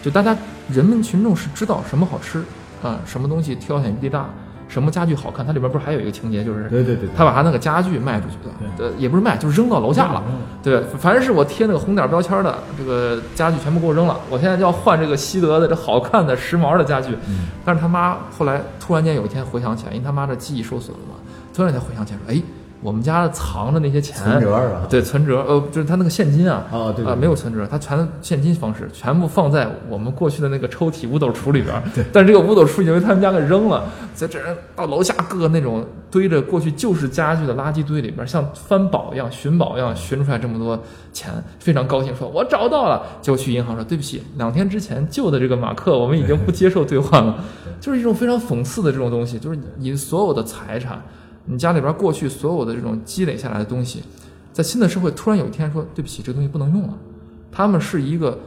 就大家人们群众是知道什么好吃啊，什么东西挑选余地大，什么家具好看。它里边不是还有一个情节，就是对对对对他把他那个家具卖出去了，呃，也不是卖，就是扔到楼下了。对，凡是我贴那个红点标签的这个家具全部给我扔了，我现在就要换这个西德的这好看的时髦的家具。嗯但是他妈后来突然间有一天回想起来，因为他妈的记忆受损了嘛，突然间回想起来说，哎，我们家藏着那些钱，存折啊对，存折，呃，就是他那个现金啊，啊、哦对没有存折，他全现金方式，全部放在我们过去的那个抽屉五斗橱里边但是这个五斗橱已经被他们家给扔了，在这人到楼下各个那种堆着过去旧式家具的垃圾堆里边儿，像翻宝一样、寻宝一样寻出来这么多钱，非常高兴，说我找到了。结果去银行说，对不起，两天之前旧的这个马克我们已经不接受兑换了，就是一种非常讽刺的这种东西，就是你所有的财产。你家里边过去所有的这种积累下来的东西，在新的社会突然有一天说对不起，这个东西不能用了，他们是一个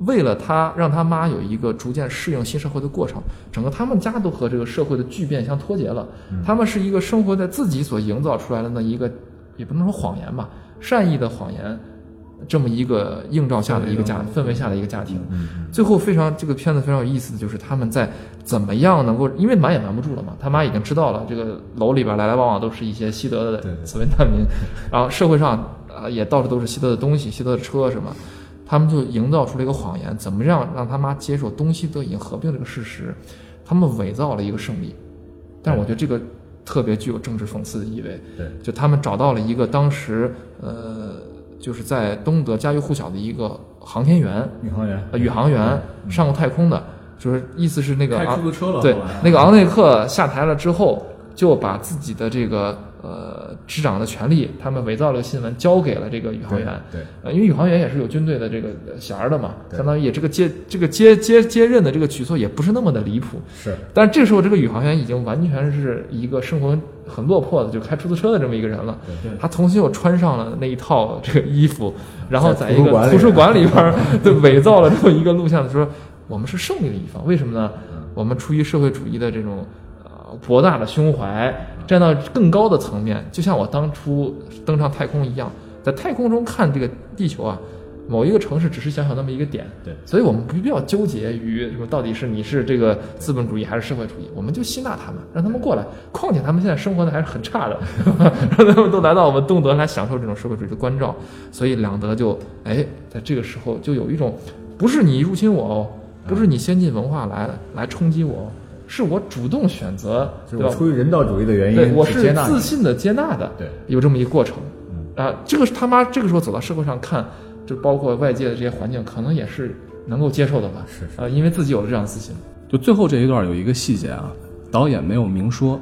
为了他让他妈有一个逐渐适应新社会的过程，整个他们家都和这个社会的巨变相脱节了。他们是一个生活在自己所营造出来的那一个，也不能说谎言吧，善意的谎言。这么一个映照下的一个家氛围下的一个家庭，最后非常这个片子非常有意思的就是他们在怎么样能够，因为瞒也瞒不住了嘛，他妈已经知道了这个楼里边来来往往都是一些西德的所谓难民，然后社会上啊也到处都是西德的东西，西德的车什么，他们就营造出了一个谎言，怎么样让他妈接受东西德已经合并这个事实，他们伪造了一个胜利，但是我觉得这个特别具有政治讽刺的意味，对，就他们找到了一个当时呃。就是在东德家喻户晓的一个航天员，宇航员，呃，宇航员上过太空的，就是意思是那个对，那个昂内克下台了之后，就把自己的这个呃执掌的权利，他们伪造了新闻，交给了这个宇航员。对，呃，因为宇航员也是有军队的这个呃衔儿的嘛，相当于也这个接这个接接接任的这个举措也不是那么的离谱。是。但是这时候，这个宇航员已经完全是一个生活很落魄的，就开出租车的这么一个人了。他重新又穿上了那一套这个衣服，然后在一个图书馆里边儿 对伪造了这么一个录像，说我们是胜利的一方。为什么呢？我们出于社会主义的这种呃博大的胸怀，站到更高的层面，就像我当初登上太空一样，在太空中看这个地球啊。某一个城市只是小小那么一个点，对所以我们不必要纠结于说到底是你是这个资本主义还是社会主义，我们就吸纳他们，让他们过来。况且他们现在生活的还是很差的，让他们都来到我们东德来享受这种社会主义的关照。所以两德就哎，在这个时候就有一种，不是你入侵我哦，不是你先进文化来来冲击我哦，是我主动选择，对吧？出于人道主义的原对，因我是接纳自信的接纳的，对，有这么一个过程。啊，这个是他妈这个时候走到社会上看，就包括外界的这些环境，可能也是能够接受的吧。是是啊，因为自己有了这样的自信。就最后这一段有一个细节啊，导演没有明说，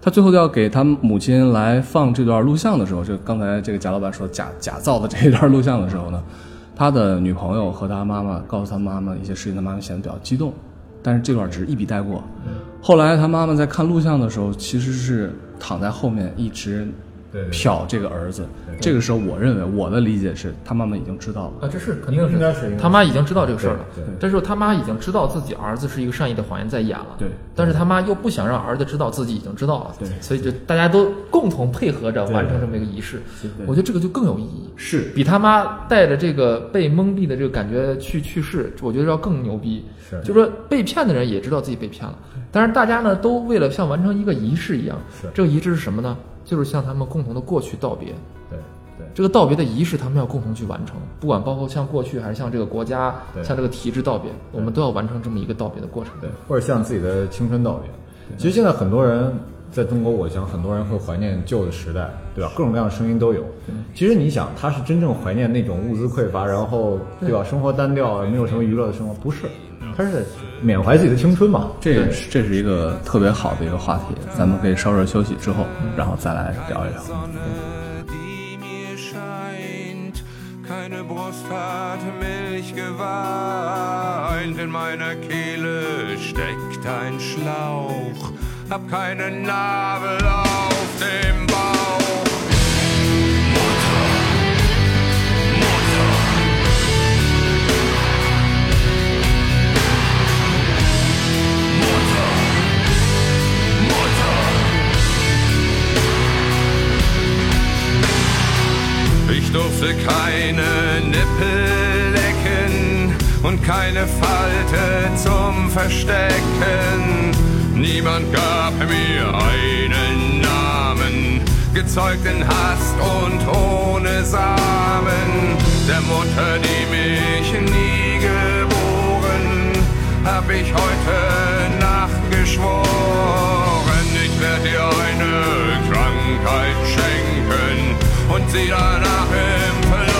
他最后要给他母亲来放这段录像的时候，就刚才这个贾老板说假假造的这一段录像的时候呢，他的女朋友和他妈妈告诉他妈妈一些事情，他妈妈显得比较激动，但是这段只是一笔带过。后来他妈妈在看录像的时候，其实是躺在后面一直瞟这个儿子。这个时候，我认为我的理解是，他妈妈已经知道了。啊，这是肯定是应该是他妈已经知道这个事儿了。对对这时候他妈已经知道自己儿子是一个善意的谎言在演了。对但是他妈又不想让儿子知道自己已经知道了。对所以就大家都共同配合着完成这么一个仪式。我觉得这个就更有意义。是比他妈带着这个被蒙蔽的这个感觉去去世，我觉得要更牛逼。是就是说被骗的人也知道自己被骗了，但是大家呢都为了像完成一个仪式一样，是这个仪式是什么呢？就是向他们共同的过去道别。对对这个道别的仪式，他们要共同去完成，不管包括向过去还是向这个国家、对向这个体制道别，我们都要完成这么一个道别的过程。对，或者向自己的青春道别。其实现在很多人在中国，我想很多人会怀念旧的时代，对吧？各种各样的声音都有。其实你想，他是真正怀念那种物资匮乏，然后对吧？生活单调，没有什么娱乐的生活，不是，他是缅怀自己的青春嘛。这也是这是一个特别好的一个话题，咱们可以稍事休息之后，然后再来聊一聊。Mir scheint. Keine Brust hat Milch geweint. In meiner Kehle steckt ein Schlauch. Hab keinen Nabel auf dem Bauch. Ich durfte keine Nippel lecken und keine Falte zum Verstecken. Niemand gab mir einen Namen, gezeugt in Hast und ohne Samen. Der Mutter, die mich nie geboren, hab ich heute Nacht geschworen. Ich werd dir eine Krankheit schenken und sie danach im Verlust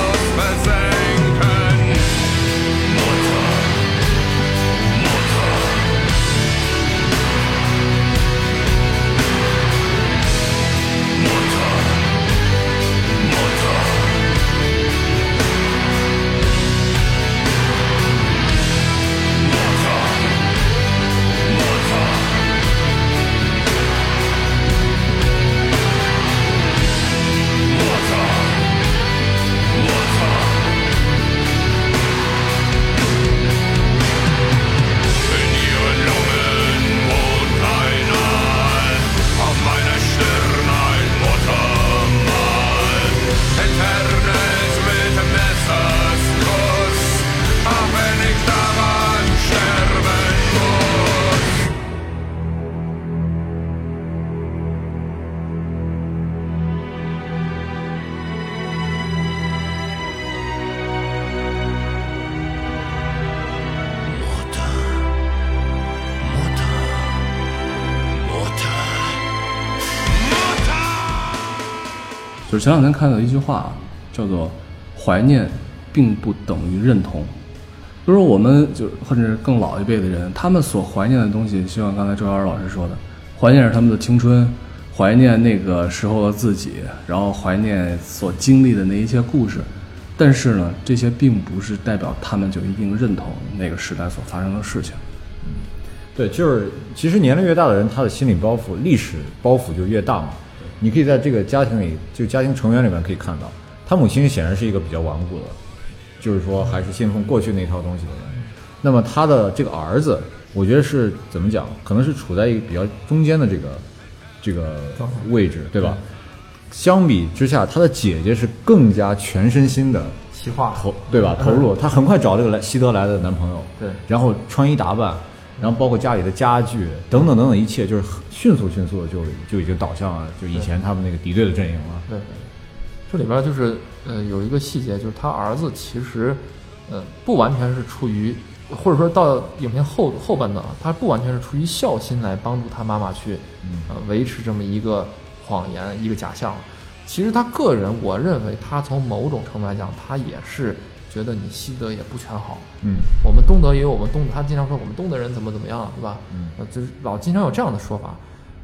就是前两天看到一句话，叫做“怀念并不等于认同”。就是我们就是或者是更老一辈的人，他们所怀念的东西，就像刚才周瑶老师说的，怀念着他们的青春，怀念那个时候的自己，然后怀念所经历的那一些故事。但是呢，这些并不是代表他们就一定认同那个时代所发生的事情。对，就是其实年龄越大的人，他的心理包袱、历史包袱就越大嘛。你可以在这个家庭里，就家庭成员里面可以看到，他母亲显然是一个比较顽固的，就是说还是信奉过去那套东西的人。那么他的这个儿子，我觉得是怎么讲？可能是处在一个比较中间的这个这个位置，对吧？相比之下，他的姐姐是更加全身心的西化投对吧？投入，她很快找这个来西德来的男朋友，对然后穿衣打扮，然后包括家里的家具等等等等一切，就是很迅速迅速的就就已经倒向了就以前他们那个敌对的阵营了。对，这里边就是呃有一个细节，就是他儿子其实呃不完全是出于，或者说到影片后后半段啊，他不完全是出于孝心来帮助他妈妈去呃维持这么一个谎言一个假象。其实他个人，我认为他从某种程度来讲，他也是觉得你西德也不全好，嗯，我们东德也有我们东，他经常说我们东德人怎么怎么样，对吧？嗯呃，就是老经常有这样的说法，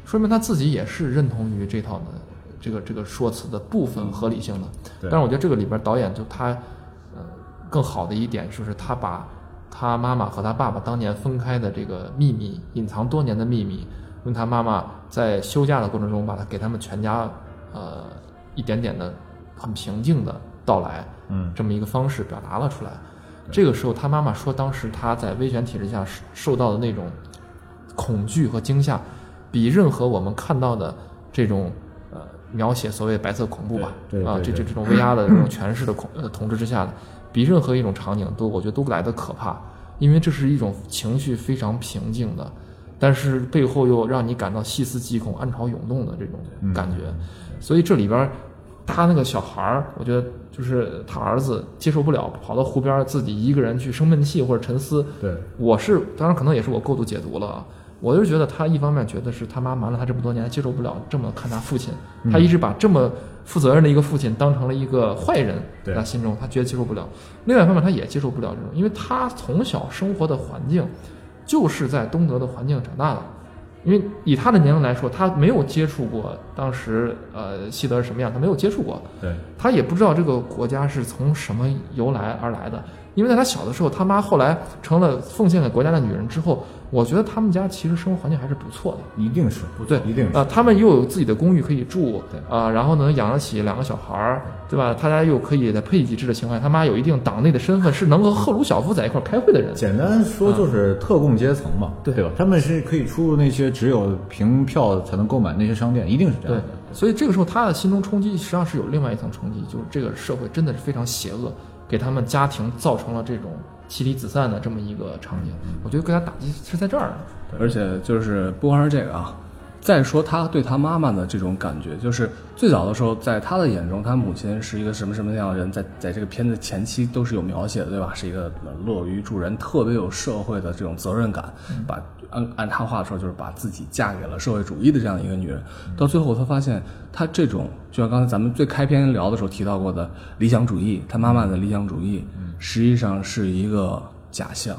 说明他自己也是认同于这套的这个这个说辞的部分合理性的。对但是我觉得这个里边导演就他呃更好的一点就是他把他妈妈和他爸爸当年分开的这个秘密，隐藏多年的秘密，用他妈妈在休假的过程中把他给他们全家呃一点点的很平静的到来，嗯。这么一个方式表达了出来。这个时候，他妈妈说，当时他在威权体制下受受到的那种恐惧和惊吓，比任何我们看到的这种呃描写所谓白色恐怖吧，啊，这这这种威压的这种权势的恐呃统治之下的，比任何一种场景都我觉得都来得可怕，因为这是一种情绪非常平静的，但是背后又让你感到细思极恐、暗潮涌动的这种感觉，所以这里边儿他那个小孩儿，我觉得就是他儿子接受不了，跑到湖边儿自己一个人去生闷气或者沉思。对，我是当然可能也是我过度解读了啊，我就觉得他一方面觉得是他妈瞒了他这么多年，接受不了这么看他父亲，他一直把这么负责任的一个父亲当成了一个坏人，对在他心中他觉得接受不了。另外一方面，他也接受不了这种，因为他从小生活的环境就是在东德的环境长大的。因为以他的年龄来说，他没有接触过当时呃西德是什么样，他没有接触过，对，他也不知道这个国家是从什么由来而来的。因为在他小的时候，他妈后来成了奉献给国家的女人之后，我觉得他们家其实生活环境还是不错的。一定是不对，一定是啊、他们又有自己的公寓可以住对，啊、然后能养得起两个小孩儿，对吧？他家又可以在配给制的情况下，他妈有一定党内的身份，是能和赫鲁晓夫在一块儿开会的人。简单说就是特供阶层嘛，对对吧？他们是可以出入那些只有凭票才能购买那些商店，一定是这样的。，所以这个时候他的心中冲击实际上是有另外一层冲击，就是这个社会真的是非常邪恶，给他们家庭造成了这种妻离子散的这么一个场景。我觉得给他打击是在这儿的。而且就是不光是这个啊，再说他对他妈妈的这种感觉，就是最早的时候，在他的眼中，他母亲是一个什么什么样的人，在在这个片子前期都是有描写的，对吧？是一个呃乐于助人、特别有社会的这种责任感，把按按他话说，就是把自己嫁给了社会主义的这样一个女人。到最后，他发现他这种，就像刚才咱们最开篇聊的时候提到过的理想主义，他妈妈的理想主义，实际上是一个假象。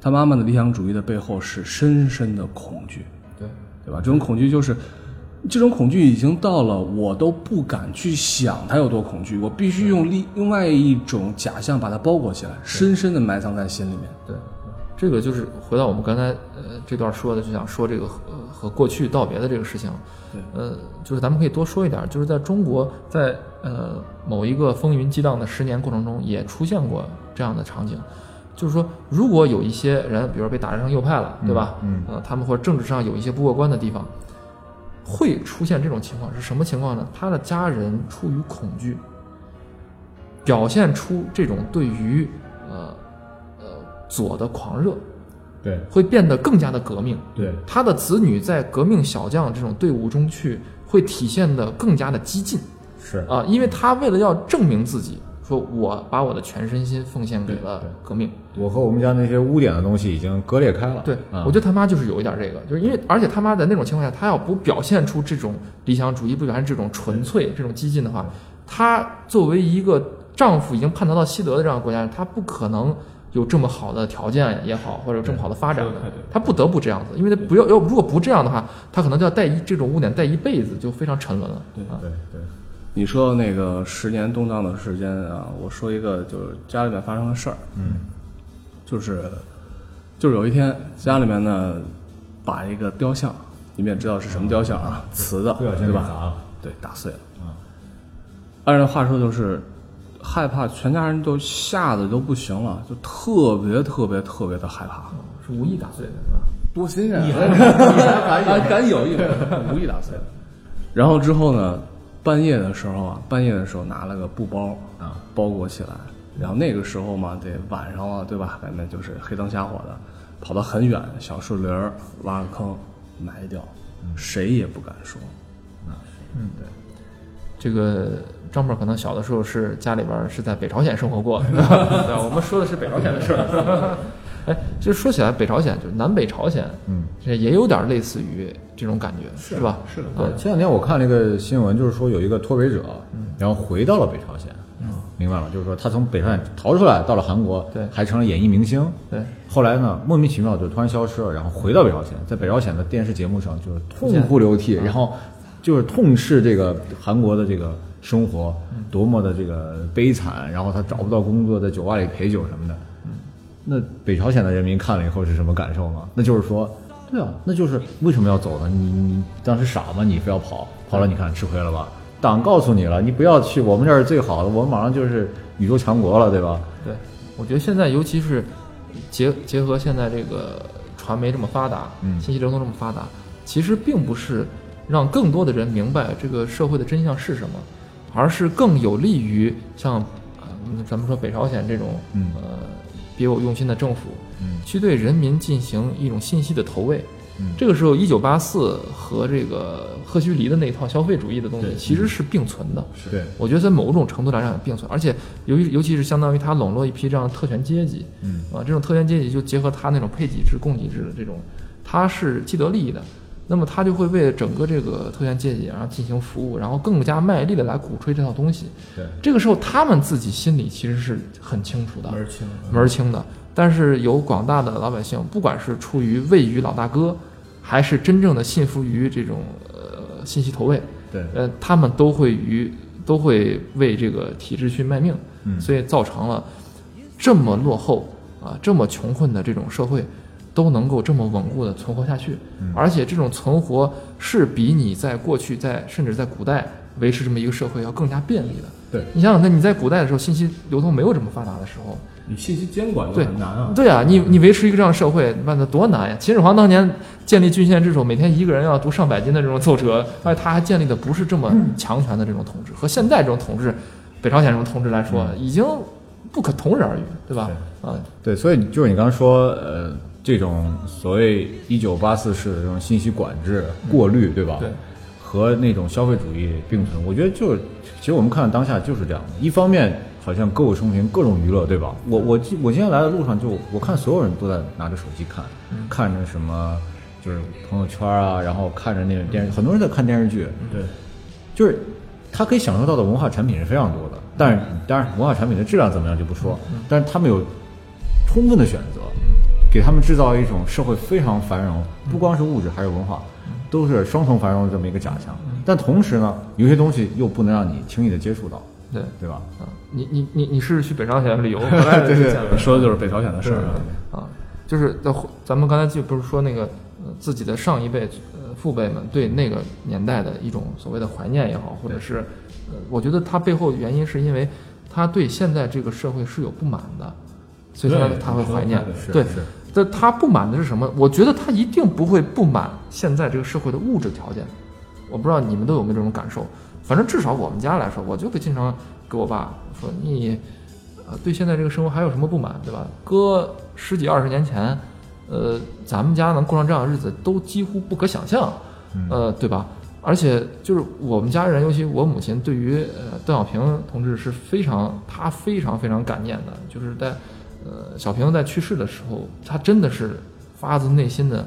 他妈妈的理想主义的背后是深深的恐惧，对，对吧？这种恐惧就是，这种恐惧已经到了我都不敢去想它有多恐惧，我必须用另另外一种假象把它包裹起来，深深的埋藏在心里面。对，这个就是回到我们刚才呃这段说的，就想说这个和和过去道别的这个事情。对，呃，就是咱们可以多说一点，就是在中国，在呃某一个风云激荡的十年过程中，也出现过这样的场景。就是说，如果有一些人，比如说被打成右派了，对吧？嗯呃，他们或者政治上有一些不过关的地方，会出现这种情况是什么情况呢？他的家人出于恐惧，表现出这种对于呃呃左的狂热，对。会变得更加的革命。对。他的子女在革命小将这种队伍中去，会体现的更加的激进。是。啊，因为他为了要证明自己，说我把我的全身心奉献给了革命。我和我们家那些污点的东西已经割裂开了。对，啊。我觉得他妈就是有一点这个，就是因为而且他妈在那种情况下，他要不表现出这种理想主义，不表现这种纯粹、这种激进的话，他作为一个丈夫已经叛逃到西德的这样的国家，他不可能有这么好的条件也好，或者有这么好的发展的，他不得不这样子，因为他不要要如果不这样的话，他可能就要带一这种污点带一辈子，就非常沉沦了。对啊，对对，你说那个十年动荡的时间啊，我说一个就是家里面发生的事儿，嗯，就是就是有一天家里面呢把一个雕像，你们也知道是什么雕像啊，瓷的，不小心对吧？给砸了对，打碎了。按照话说就是害怕，全家人都吓得都不行了，就特别特别特别的害怕。是无意打碎的，是吧？多新鲜！你还敢敢 敢有意无意打碎的。然后之后呢，半夜的时候啊，半夜的时候拿了个布包啊包裹起来，然后那个时候嘛，得晚上了，对吧？外面就是黑灯瞎火的，跑到很远小树林儿挖个坑埋掉，谁也不敢说。嗯，对这个张本可能小的时候是家里边是在北朝鲜生活过，对吧我们说的是北朝鲜的事儿。哎，其实说起来，北朝鲜就是南北朝鲜，嗯，这也有点类似于这种感觉，是吧？是的，对，前两天我看了一个新闻，就是说有一个脱北者，然后回到了北朝鲜，嗯明白了，就是说他从北朝鲜逃出来，到了韩国，对还成了演艺明星，对，后来呢，莫名其妙就突然消失了，然后回到北朝鲜，在北朝鲜的电视节目上就是痛哭流涕，然后就是痛斥这个韩国的这个生活多么的这个悲惨，然后他找不到工作，在酒吧里陪酒什么的。那北朝鲜的人民看了以后是什么感受呢？那就是说，对啊，那就是为什么要走呢？你你当时傻吗？你非要跑，跑了你看吃亏了吧？党告诉你了，你不要去，我们这儿是最好的，我们马上就是宇宙强国了，对吧？对，我觉得现在尤其是结结合现在这个传媒这么发达，嗯信息流通这么发达，其实并不是让更多的人明白这个社会的真相是什么，而是更有利于像呃咱们说北朝鲜这种嗯呃别有用心的政府，嗯去对人民进行一种信息的投喂。嗯这个时候，一九八四和这个赫胥黎的那一套消费主义的东西其实是并存的。对，我觉得在某种程度来讲也并存，而且尤其尤其是相当于他笼络一批这样的特权阶级，嗯啊，这种特权阶级就结合他那种配给制、供给制的这种，他是既得利益的，那么他就会为整个这个特权阶级然后进行服务，然后更加卖力的来鼓吹这套东西。对这个时候他们自己心里其实是很清楚的，门儿清门儿清的。但是有广大的老百姓，不管是出于畏于老大哥，还是真正的信服于这种呃信息投喂，对呃，他们都会于都会为这个体制去卖命，嗯所以造成了这么落后啊、这么穷困的这种社会都能够这么稳固的存活下去，嗯。而且这种存活是比你在过去在甚至在古代维持这么一个社会要更加便利的。对。你想想看，你在古代的时候，信息流通没有这么发达的时候，你信息监管就对。很难啊。对啊，你你维持一个这样的社会，那得多难呀！秦始皇当年建立郡县制时候，每天一个人要读上百斤的这种奏折，而且他还建立的不是这么强权的这种统治，和现在这种统治，北朝鲜这种统治来说，已经不可同日而语，对吧？啊，对，所以就是你刚刚说，呃，这种所谓一九八四式的这种信息管制、过滤，对吧？对。和那种消费主义并存，我觉得就是，其实我们看当下就是这样的。一方面好像歌舞升平，各种娱乐，对吧？我我今我今天来的路上就我看所有人都在拿着手机看，看着什么就是朋友圈啊，然后看着那个电视，很多人在看电视剧，对，就是他可以享受到的文化产品是非常多的，但是当然文化产品的质量怎么样就不说，但是他们有充分的选择，给他们制造一种社会非常繁荣，不光是物质还是文化，都是双重繁荣的这么一个假象。但同时呢，有些东西又不能让你轻易的接触到，对。对吧？啊，你你你你是去北朝鲜旅游 回来的？对对说的就是北朝鲜的事儿啊。啊，就是在咱们刚才就不是说那个呃自己的上一辈呃父辈们对那个年代的一种所谓的怀念也好，或者是呃，我觉得他背后原因是因为他对现在这个社会是有不满的，所以他他会怀念太对。但他不满的是什么？我觉得他一定不会不满现在这个社会的物质条件。我不知道你们都有没有这种感受，反正至少我们家来说，我就会经常给我爸说你，呃，对现在这个生活还有什么不满，对吧？搁十几二十年前，呃，咱们家能过上这样的日子都几乎不可想象，呃，对吧？而且就是我们家人，尤其我母亲，对于呃邓小平同志是非常，他非常非常感念的。就是在呃小平在去世的时候，他真的是发自内心的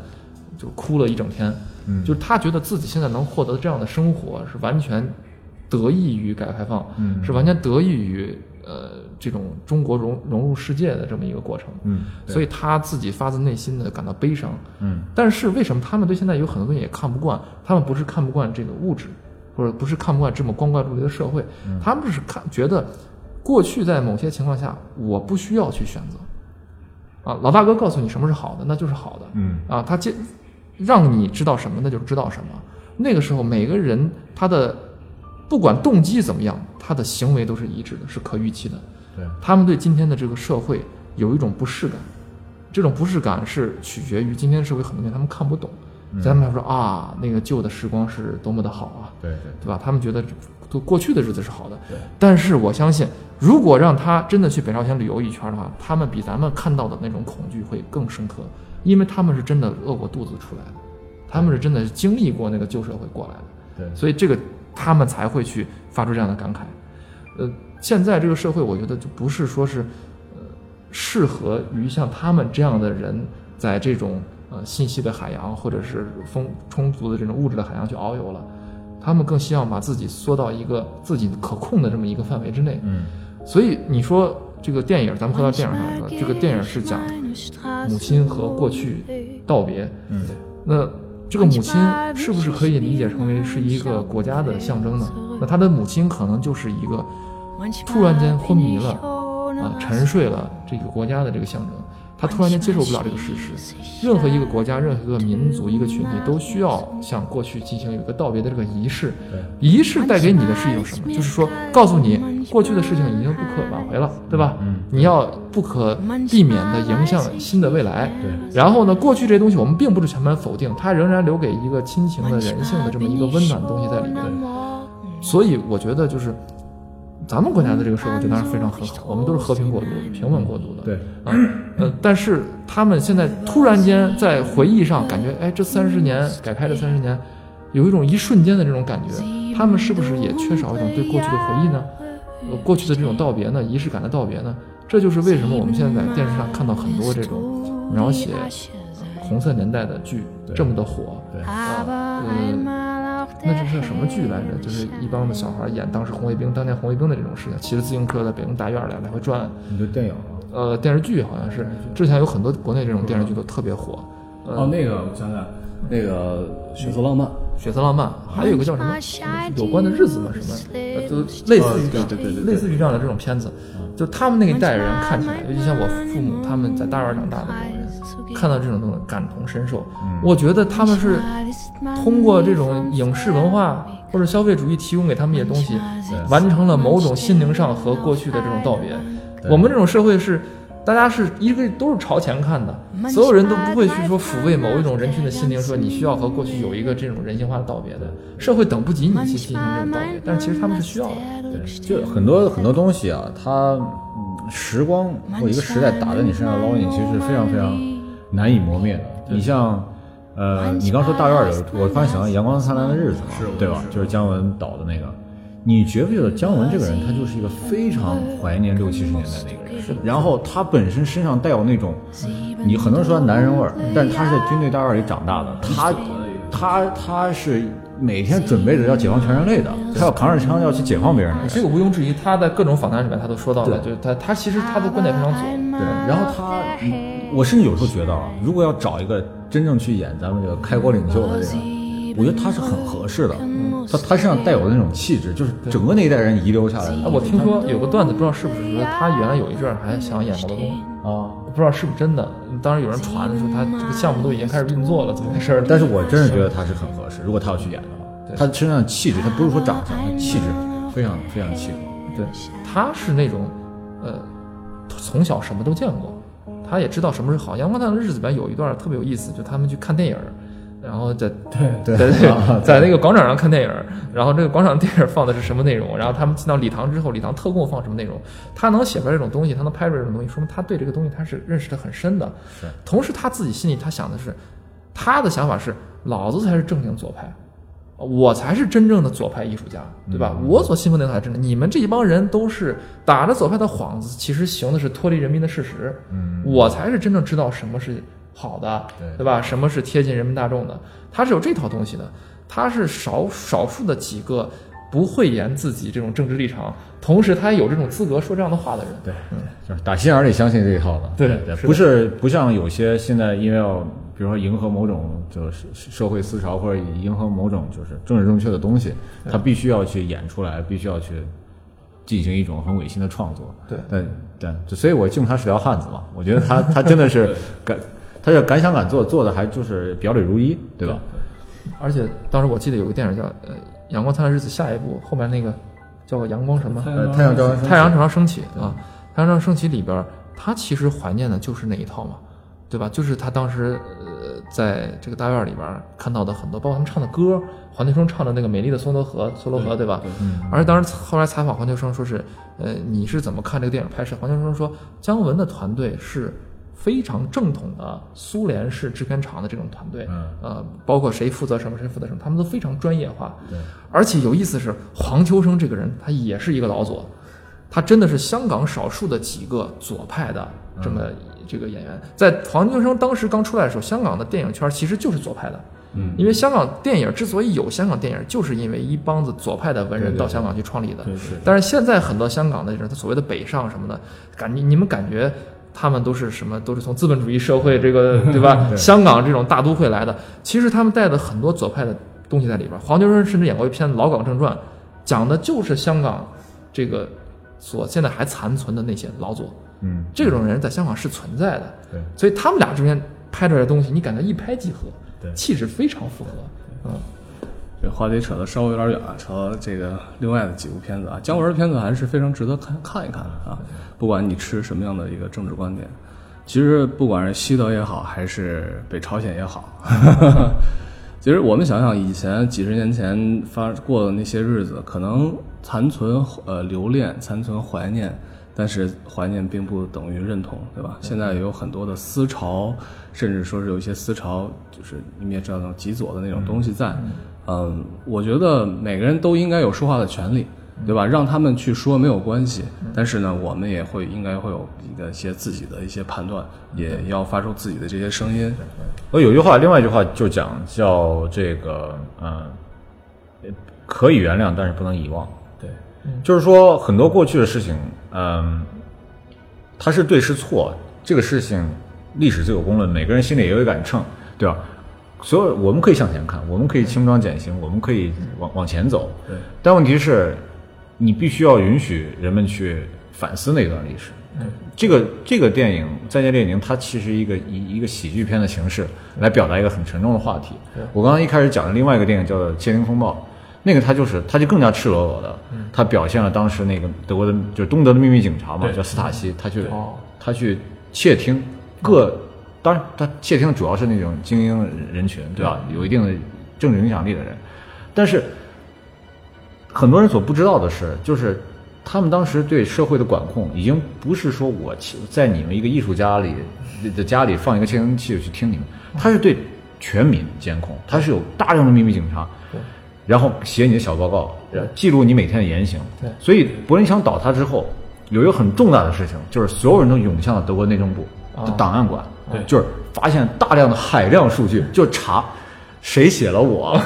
就哭了一整天。嗯就是他觉得自己现在能获得这样的生活，是完全得益于改革开放，嗯是完全得益于呃这种中国融融入世界的这么一个过程。嗯，所以他自己发自内心的感到悲伤。嗯但是为什么他们对现在有很多东西也看不惯？他们不是看不惯这个物质，或者不是看不惯这么光怪陆离的社会，嗯他们是看觉得过去在某些情况下我不需要去选择。啊，老大哥告诉你什么是好的，那就是好的。嗯啊，他接让你知道什么，那就是知道什么。那个时候，每个人他的不管动机怎么样，他的行为都是一致的，是可预期的。对，他们对今天的这个社会有一种不适感，这种不适感是取决于今天社会很多东西他们看不懂，咱们来说啊，那个旧的时光是多么的好啊，对对对吧？他们觉得都过去的日子是好的，但是我相信，如果让他真的去北朝鲜旅游一圈的话，他们比咱们看到的那种恐惧会更深刻，因为他们是真的饿过肚子出来的，他们是真的经历过那个旧社会过来的。对，所以这个他们才会去发出这样的感慨。呃，现在这个社会，我觉得就不是说是，呃，适合于像他们这样的人在这种呃信息的海洋或者是丰充足的这种物质的海洋去遨游了，他们更希望把自己缩到一个自己可控的这么一个范围之内。嗯所以你说这个电影，咱们回到电影上来说，这个电影是讲母亲和过去道别。嗯，那这个母亲是不是可以理解成为是一个国家的象征呢？那他的母亲可能就是一个突然间昏迷了啊，沉睡了这个国家的这个象征。他突然间接受不了这个事实。任何一个国家、任何一个民族、一个群体都需要向过去进行有一个道别的这个仪式。仪式带给你的是一种什么？就是说，告诉你过去的事情已经不可挽回了，对吧？嗯，你要不可避免的迎向新的未来。对。然后呢，过去这些东西我们并不是全盘否定，它仍然留给一个亲情的人性的这么一个温暖的东西在里面。所以我觉得就是。咱们国家的这个社会就当然非常很好，我们都是和平过渡、平稳过渡的。对，啊，呃，但是他们现在突然间在回忆上感觉，哎，这三十年改拍这三十年，有一种一瞬间的这种感觉，他们是不是也缺少一种对过去的回忆呢？呃，过去的这种道别呢，仪式感的道别呢？这就是为什么我们现在在电视上看到很多这种描写红色年代的剧这么的火。对啊，呃，那这是什么剧来着？就是一帮的小孩演当时红卫兵、当年红卫兵的这种事情，骑着自行车在北京大院里来回转。你的电影啊，呃，电视剧好像是之前有很多国内这种电视剧都特别火。呃哦，那个我想想，那个《血色浪漫》，血色浪漫，还有一个叫什么有关的日子嘛，什么，呃就类似于这样，对对对对。类似于这样的这种片子，就他们那一代人看起来，尤其像我父母他们在大院长大的这种人，看到这种东西感同身受。我觉得他们是通过这种影视文化或者消费主义提供给他们一些东西，完成了某种心灵上和过去的这种道别。我们这种社会是。大家是一个都是朝前看的，所有人都不会去说抚慰某一种人群的心灵，说你需要和过去有一个这种人性化的道别的。社会等不及你去进行这种道别，但是其实他们是需要的。对，就很多很多东西啊，它嗯时光或一个时代打在你身上的烙印，其实是非常非常难以磨灭的。你像，呃，你刚说大院儿有，我突然想到《阳光灿烂的日子》嘛，对吧？就是姜文导的那个。你觉不觉得姜文这个人，他就是一个非常怀念六七十年代的一个人？然后他本身身上带有那种，你很多人说他男人味儿，但是他是在军队大院里长大的，他他他是每天准备着要解放全人类的，他要扛着枪要去解放别人的。这个毋庸置疑，他在各种访谈里面他都说到了，对就是他他其实他的观点非常左。对，然后他，嗯我甚至有时候觉得啊，如果要找一个真正去演咱们这个开国领袖的这个，我觉得他是很合适的。他他身上带有的那种气质，就是整个那一代人遗留下来的。啊，我听说有个段子，不知道是不是说他原来有一阵儿还想演毛泽东，啊，不知道是不是真的。当时有人传说他这个项目都已经开始运作了，怎么回事儿？但是我真是觉得他是很合适。如果他要去演的话，他身上的气质，他不是说长相，他气质非常非常契合。对，他是那种，呃，从小什么都见过，他也知道什么是好。阳光灿烂的日子里边有一段特别有意思，就他们去看电影，然后在对在对 在那个广场上看电影，然后这个广场电影放的是什么内容？然后他们进到礼堂之后，礼堂特供放什么内容？他能写出来这种东西，他能拍出来这种东西，说明他对这个东西他是认识的很深的。是同时他自己心里他想的是，他的想法是，老子才是正经左派。我才是真正的左派艺术家，对吧？我所信奉的才是真的。你们这一帮人都是打着左派的幌子，其实行的是脱离人民的事实。嗯，我才是真正知道什么是好的，对对吧？什么是贴近人民大众的？他是有这套东西的，他是少少数的几个不讳言自己这种政治立场，同时他也有这种资格说这样的话的人。对，就是打心眼里相信这一套的。对不是不像有些现在因为要比如说迎合某种就是社会思潮或者迎合某种就是政治正确的东西，他必须要去演出来，必须要去进行一种很违心的创作。对对对，所以我敬他是条汉子嘛。我觉得他他真的是 敢，他是敢想敢做，做的还就是表里如一，对吧？而且当时我记得有个电影叫呃《阳光灿烂日子》，下一部后面那个叫个阳光什么？呃，太阳照常升起太阳照常升起啊，太阳照常升起里边，他其实怀念的就是那一套嘛，对吧？就是他当时呃在这个大院里边儿看到的很多，包括他们唱的歌，黄秋生唱的那个《美丽的松罗河》，梭罗河，对吧？嗯。而当时后来采访黄秋生说是，呃，你是怎么看这个电影拍摄？黄秋生说，姜文的团队是。非常正统的苏联式制片厂的这种团队，嗯呃，包括谁负责什么，谁负责什么，他们都非常专业化。对，而且有意思的是，黄秋生这个人，他也是一个老左，他真的是香港少数的几个左派的这么这个演员。在黄秋生当时刚出来的时候，香港的电影圈其实就是左派的。嗯，因为香港电影之所以有香港电影，就是因为一帮子左派的文人到香港去创立的。但是现在很多香港的人，他所谓的北上什么的，感觉你们感觉他们都是什么？都是从资本主义社会这个 对吧？香港这种大都会来的，其实他们带的很多左派的东西在里边。黄秋生甚至演过一篇《老港正传》，讲的就是香港这个所现在还残存的那些老左。嗯，这种人在香港是存在的。对，所以他们俩之间拍出来的东西，你感觉一拍即合，对气质非常符合。嗯，这话题扯得稍微有点远啊，扯到这个另外的几部片子啊，姜文的片子还是非常值得看看一看的啊。不管你持什么样的一个政治观点，其实不管是西德也好，还是北朝鲜也好，其实我们想想以前几十年前发过的那些日子，可能残存呃留恋，残存怀念。但是怀念并不等于认同，对吧？现在也有很多的思潮，甚至说是有一些思潮，就是你们也知道那种极左的那种东西在。嗯，我觉得每个人都应该有说话的权利，对吧？让他们去说没有关系，但是呢，我们也会应该会有一个一些自己的一些判断，也要发出自己的这些声音。我有句话，另外一句话就讲叫这个，嗯，可以原谅，但是不能遗忘。对，就是说很多过去的事情，嗯，它是对是错，这个事情历史自有公论，每个人心里也有一杆秤，对吧？所有我们可以向前看，我们可以轻装简行，我们可以往往前走，对。但问题是，你必须要允许人们去反思那段历史。这个这个电影《再见列宁》，它其实一个以一个喜剧片的形式来表达一个很沉重的话题。我刚刚一开始讲的另外一个电影叫做《窃听风暴》，那个他就是他就更加赤裸裸的，他表现了当时那个德国的就是东德的秘密警察嘛，叫斯塔西，他去哦。他去窃听各，当然他窃听主要是那种精英人群，对吧？有一定的政治影响力的人，但是很多人所不知道的是，就是他们当时对社会的管控，已经不是说我去在你们一个艺术家里的家里放一个窃听器去听你们，他是对全民监控，他是有大量的秘密警察，然后写你的小报告，记录你每天的言行。对所以柏林墙倒塌之后，有一个很重大的事情，就是所有人都涌向了德国内政部的档案馆，对就是发现大量的海量数据，就查。谁写了我？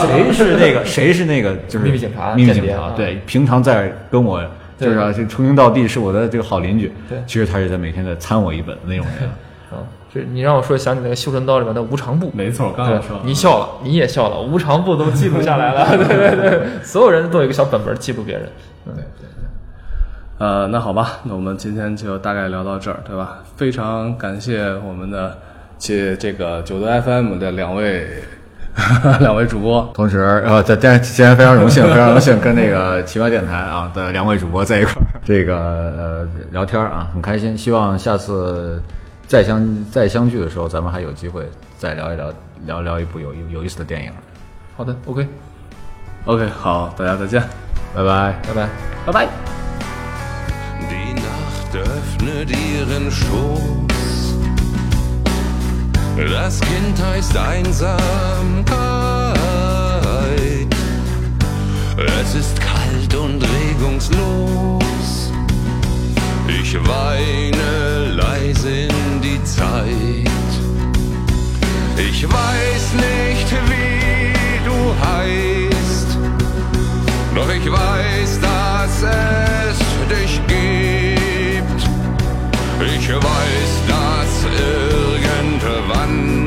谁是那个？谁是那个？就是秘密警察秘密警。察对，平常在跟我就是啊，这称兄道弟，是我的这个好邻居。对其实他是在每天在参我一本的那种人。啊，这你让我说想起那个《绣春刀》里面的无常部，没错，刚对才说，你笑了，你也笑了，无常部都记录下来了，对对对，所有人都有一个小本本记录别人。对对，呃，那好吧，那我们今天就大概聊到这儿，对吧？非常感谢我们的这这个九德 FM 的两位 两位主播，同时，呃，在今今天非常荣幸，非常荣幸跟那个奇葩电台啊的两位主播在一块儿，这个呃聊天啊，很开心。希望下次再相再相聚的时候咱们还有机会再聊一聊聊聊一部有有意思的电影。好的 ok ok 好大家再见。拜拜。拜拜。拜拜。Deng die Ich weine leise in die Zeit. Ich weiß nicht, wie du heißt, doch ich weiß, dass es dich gibt. Ich weiß, dass irgendwann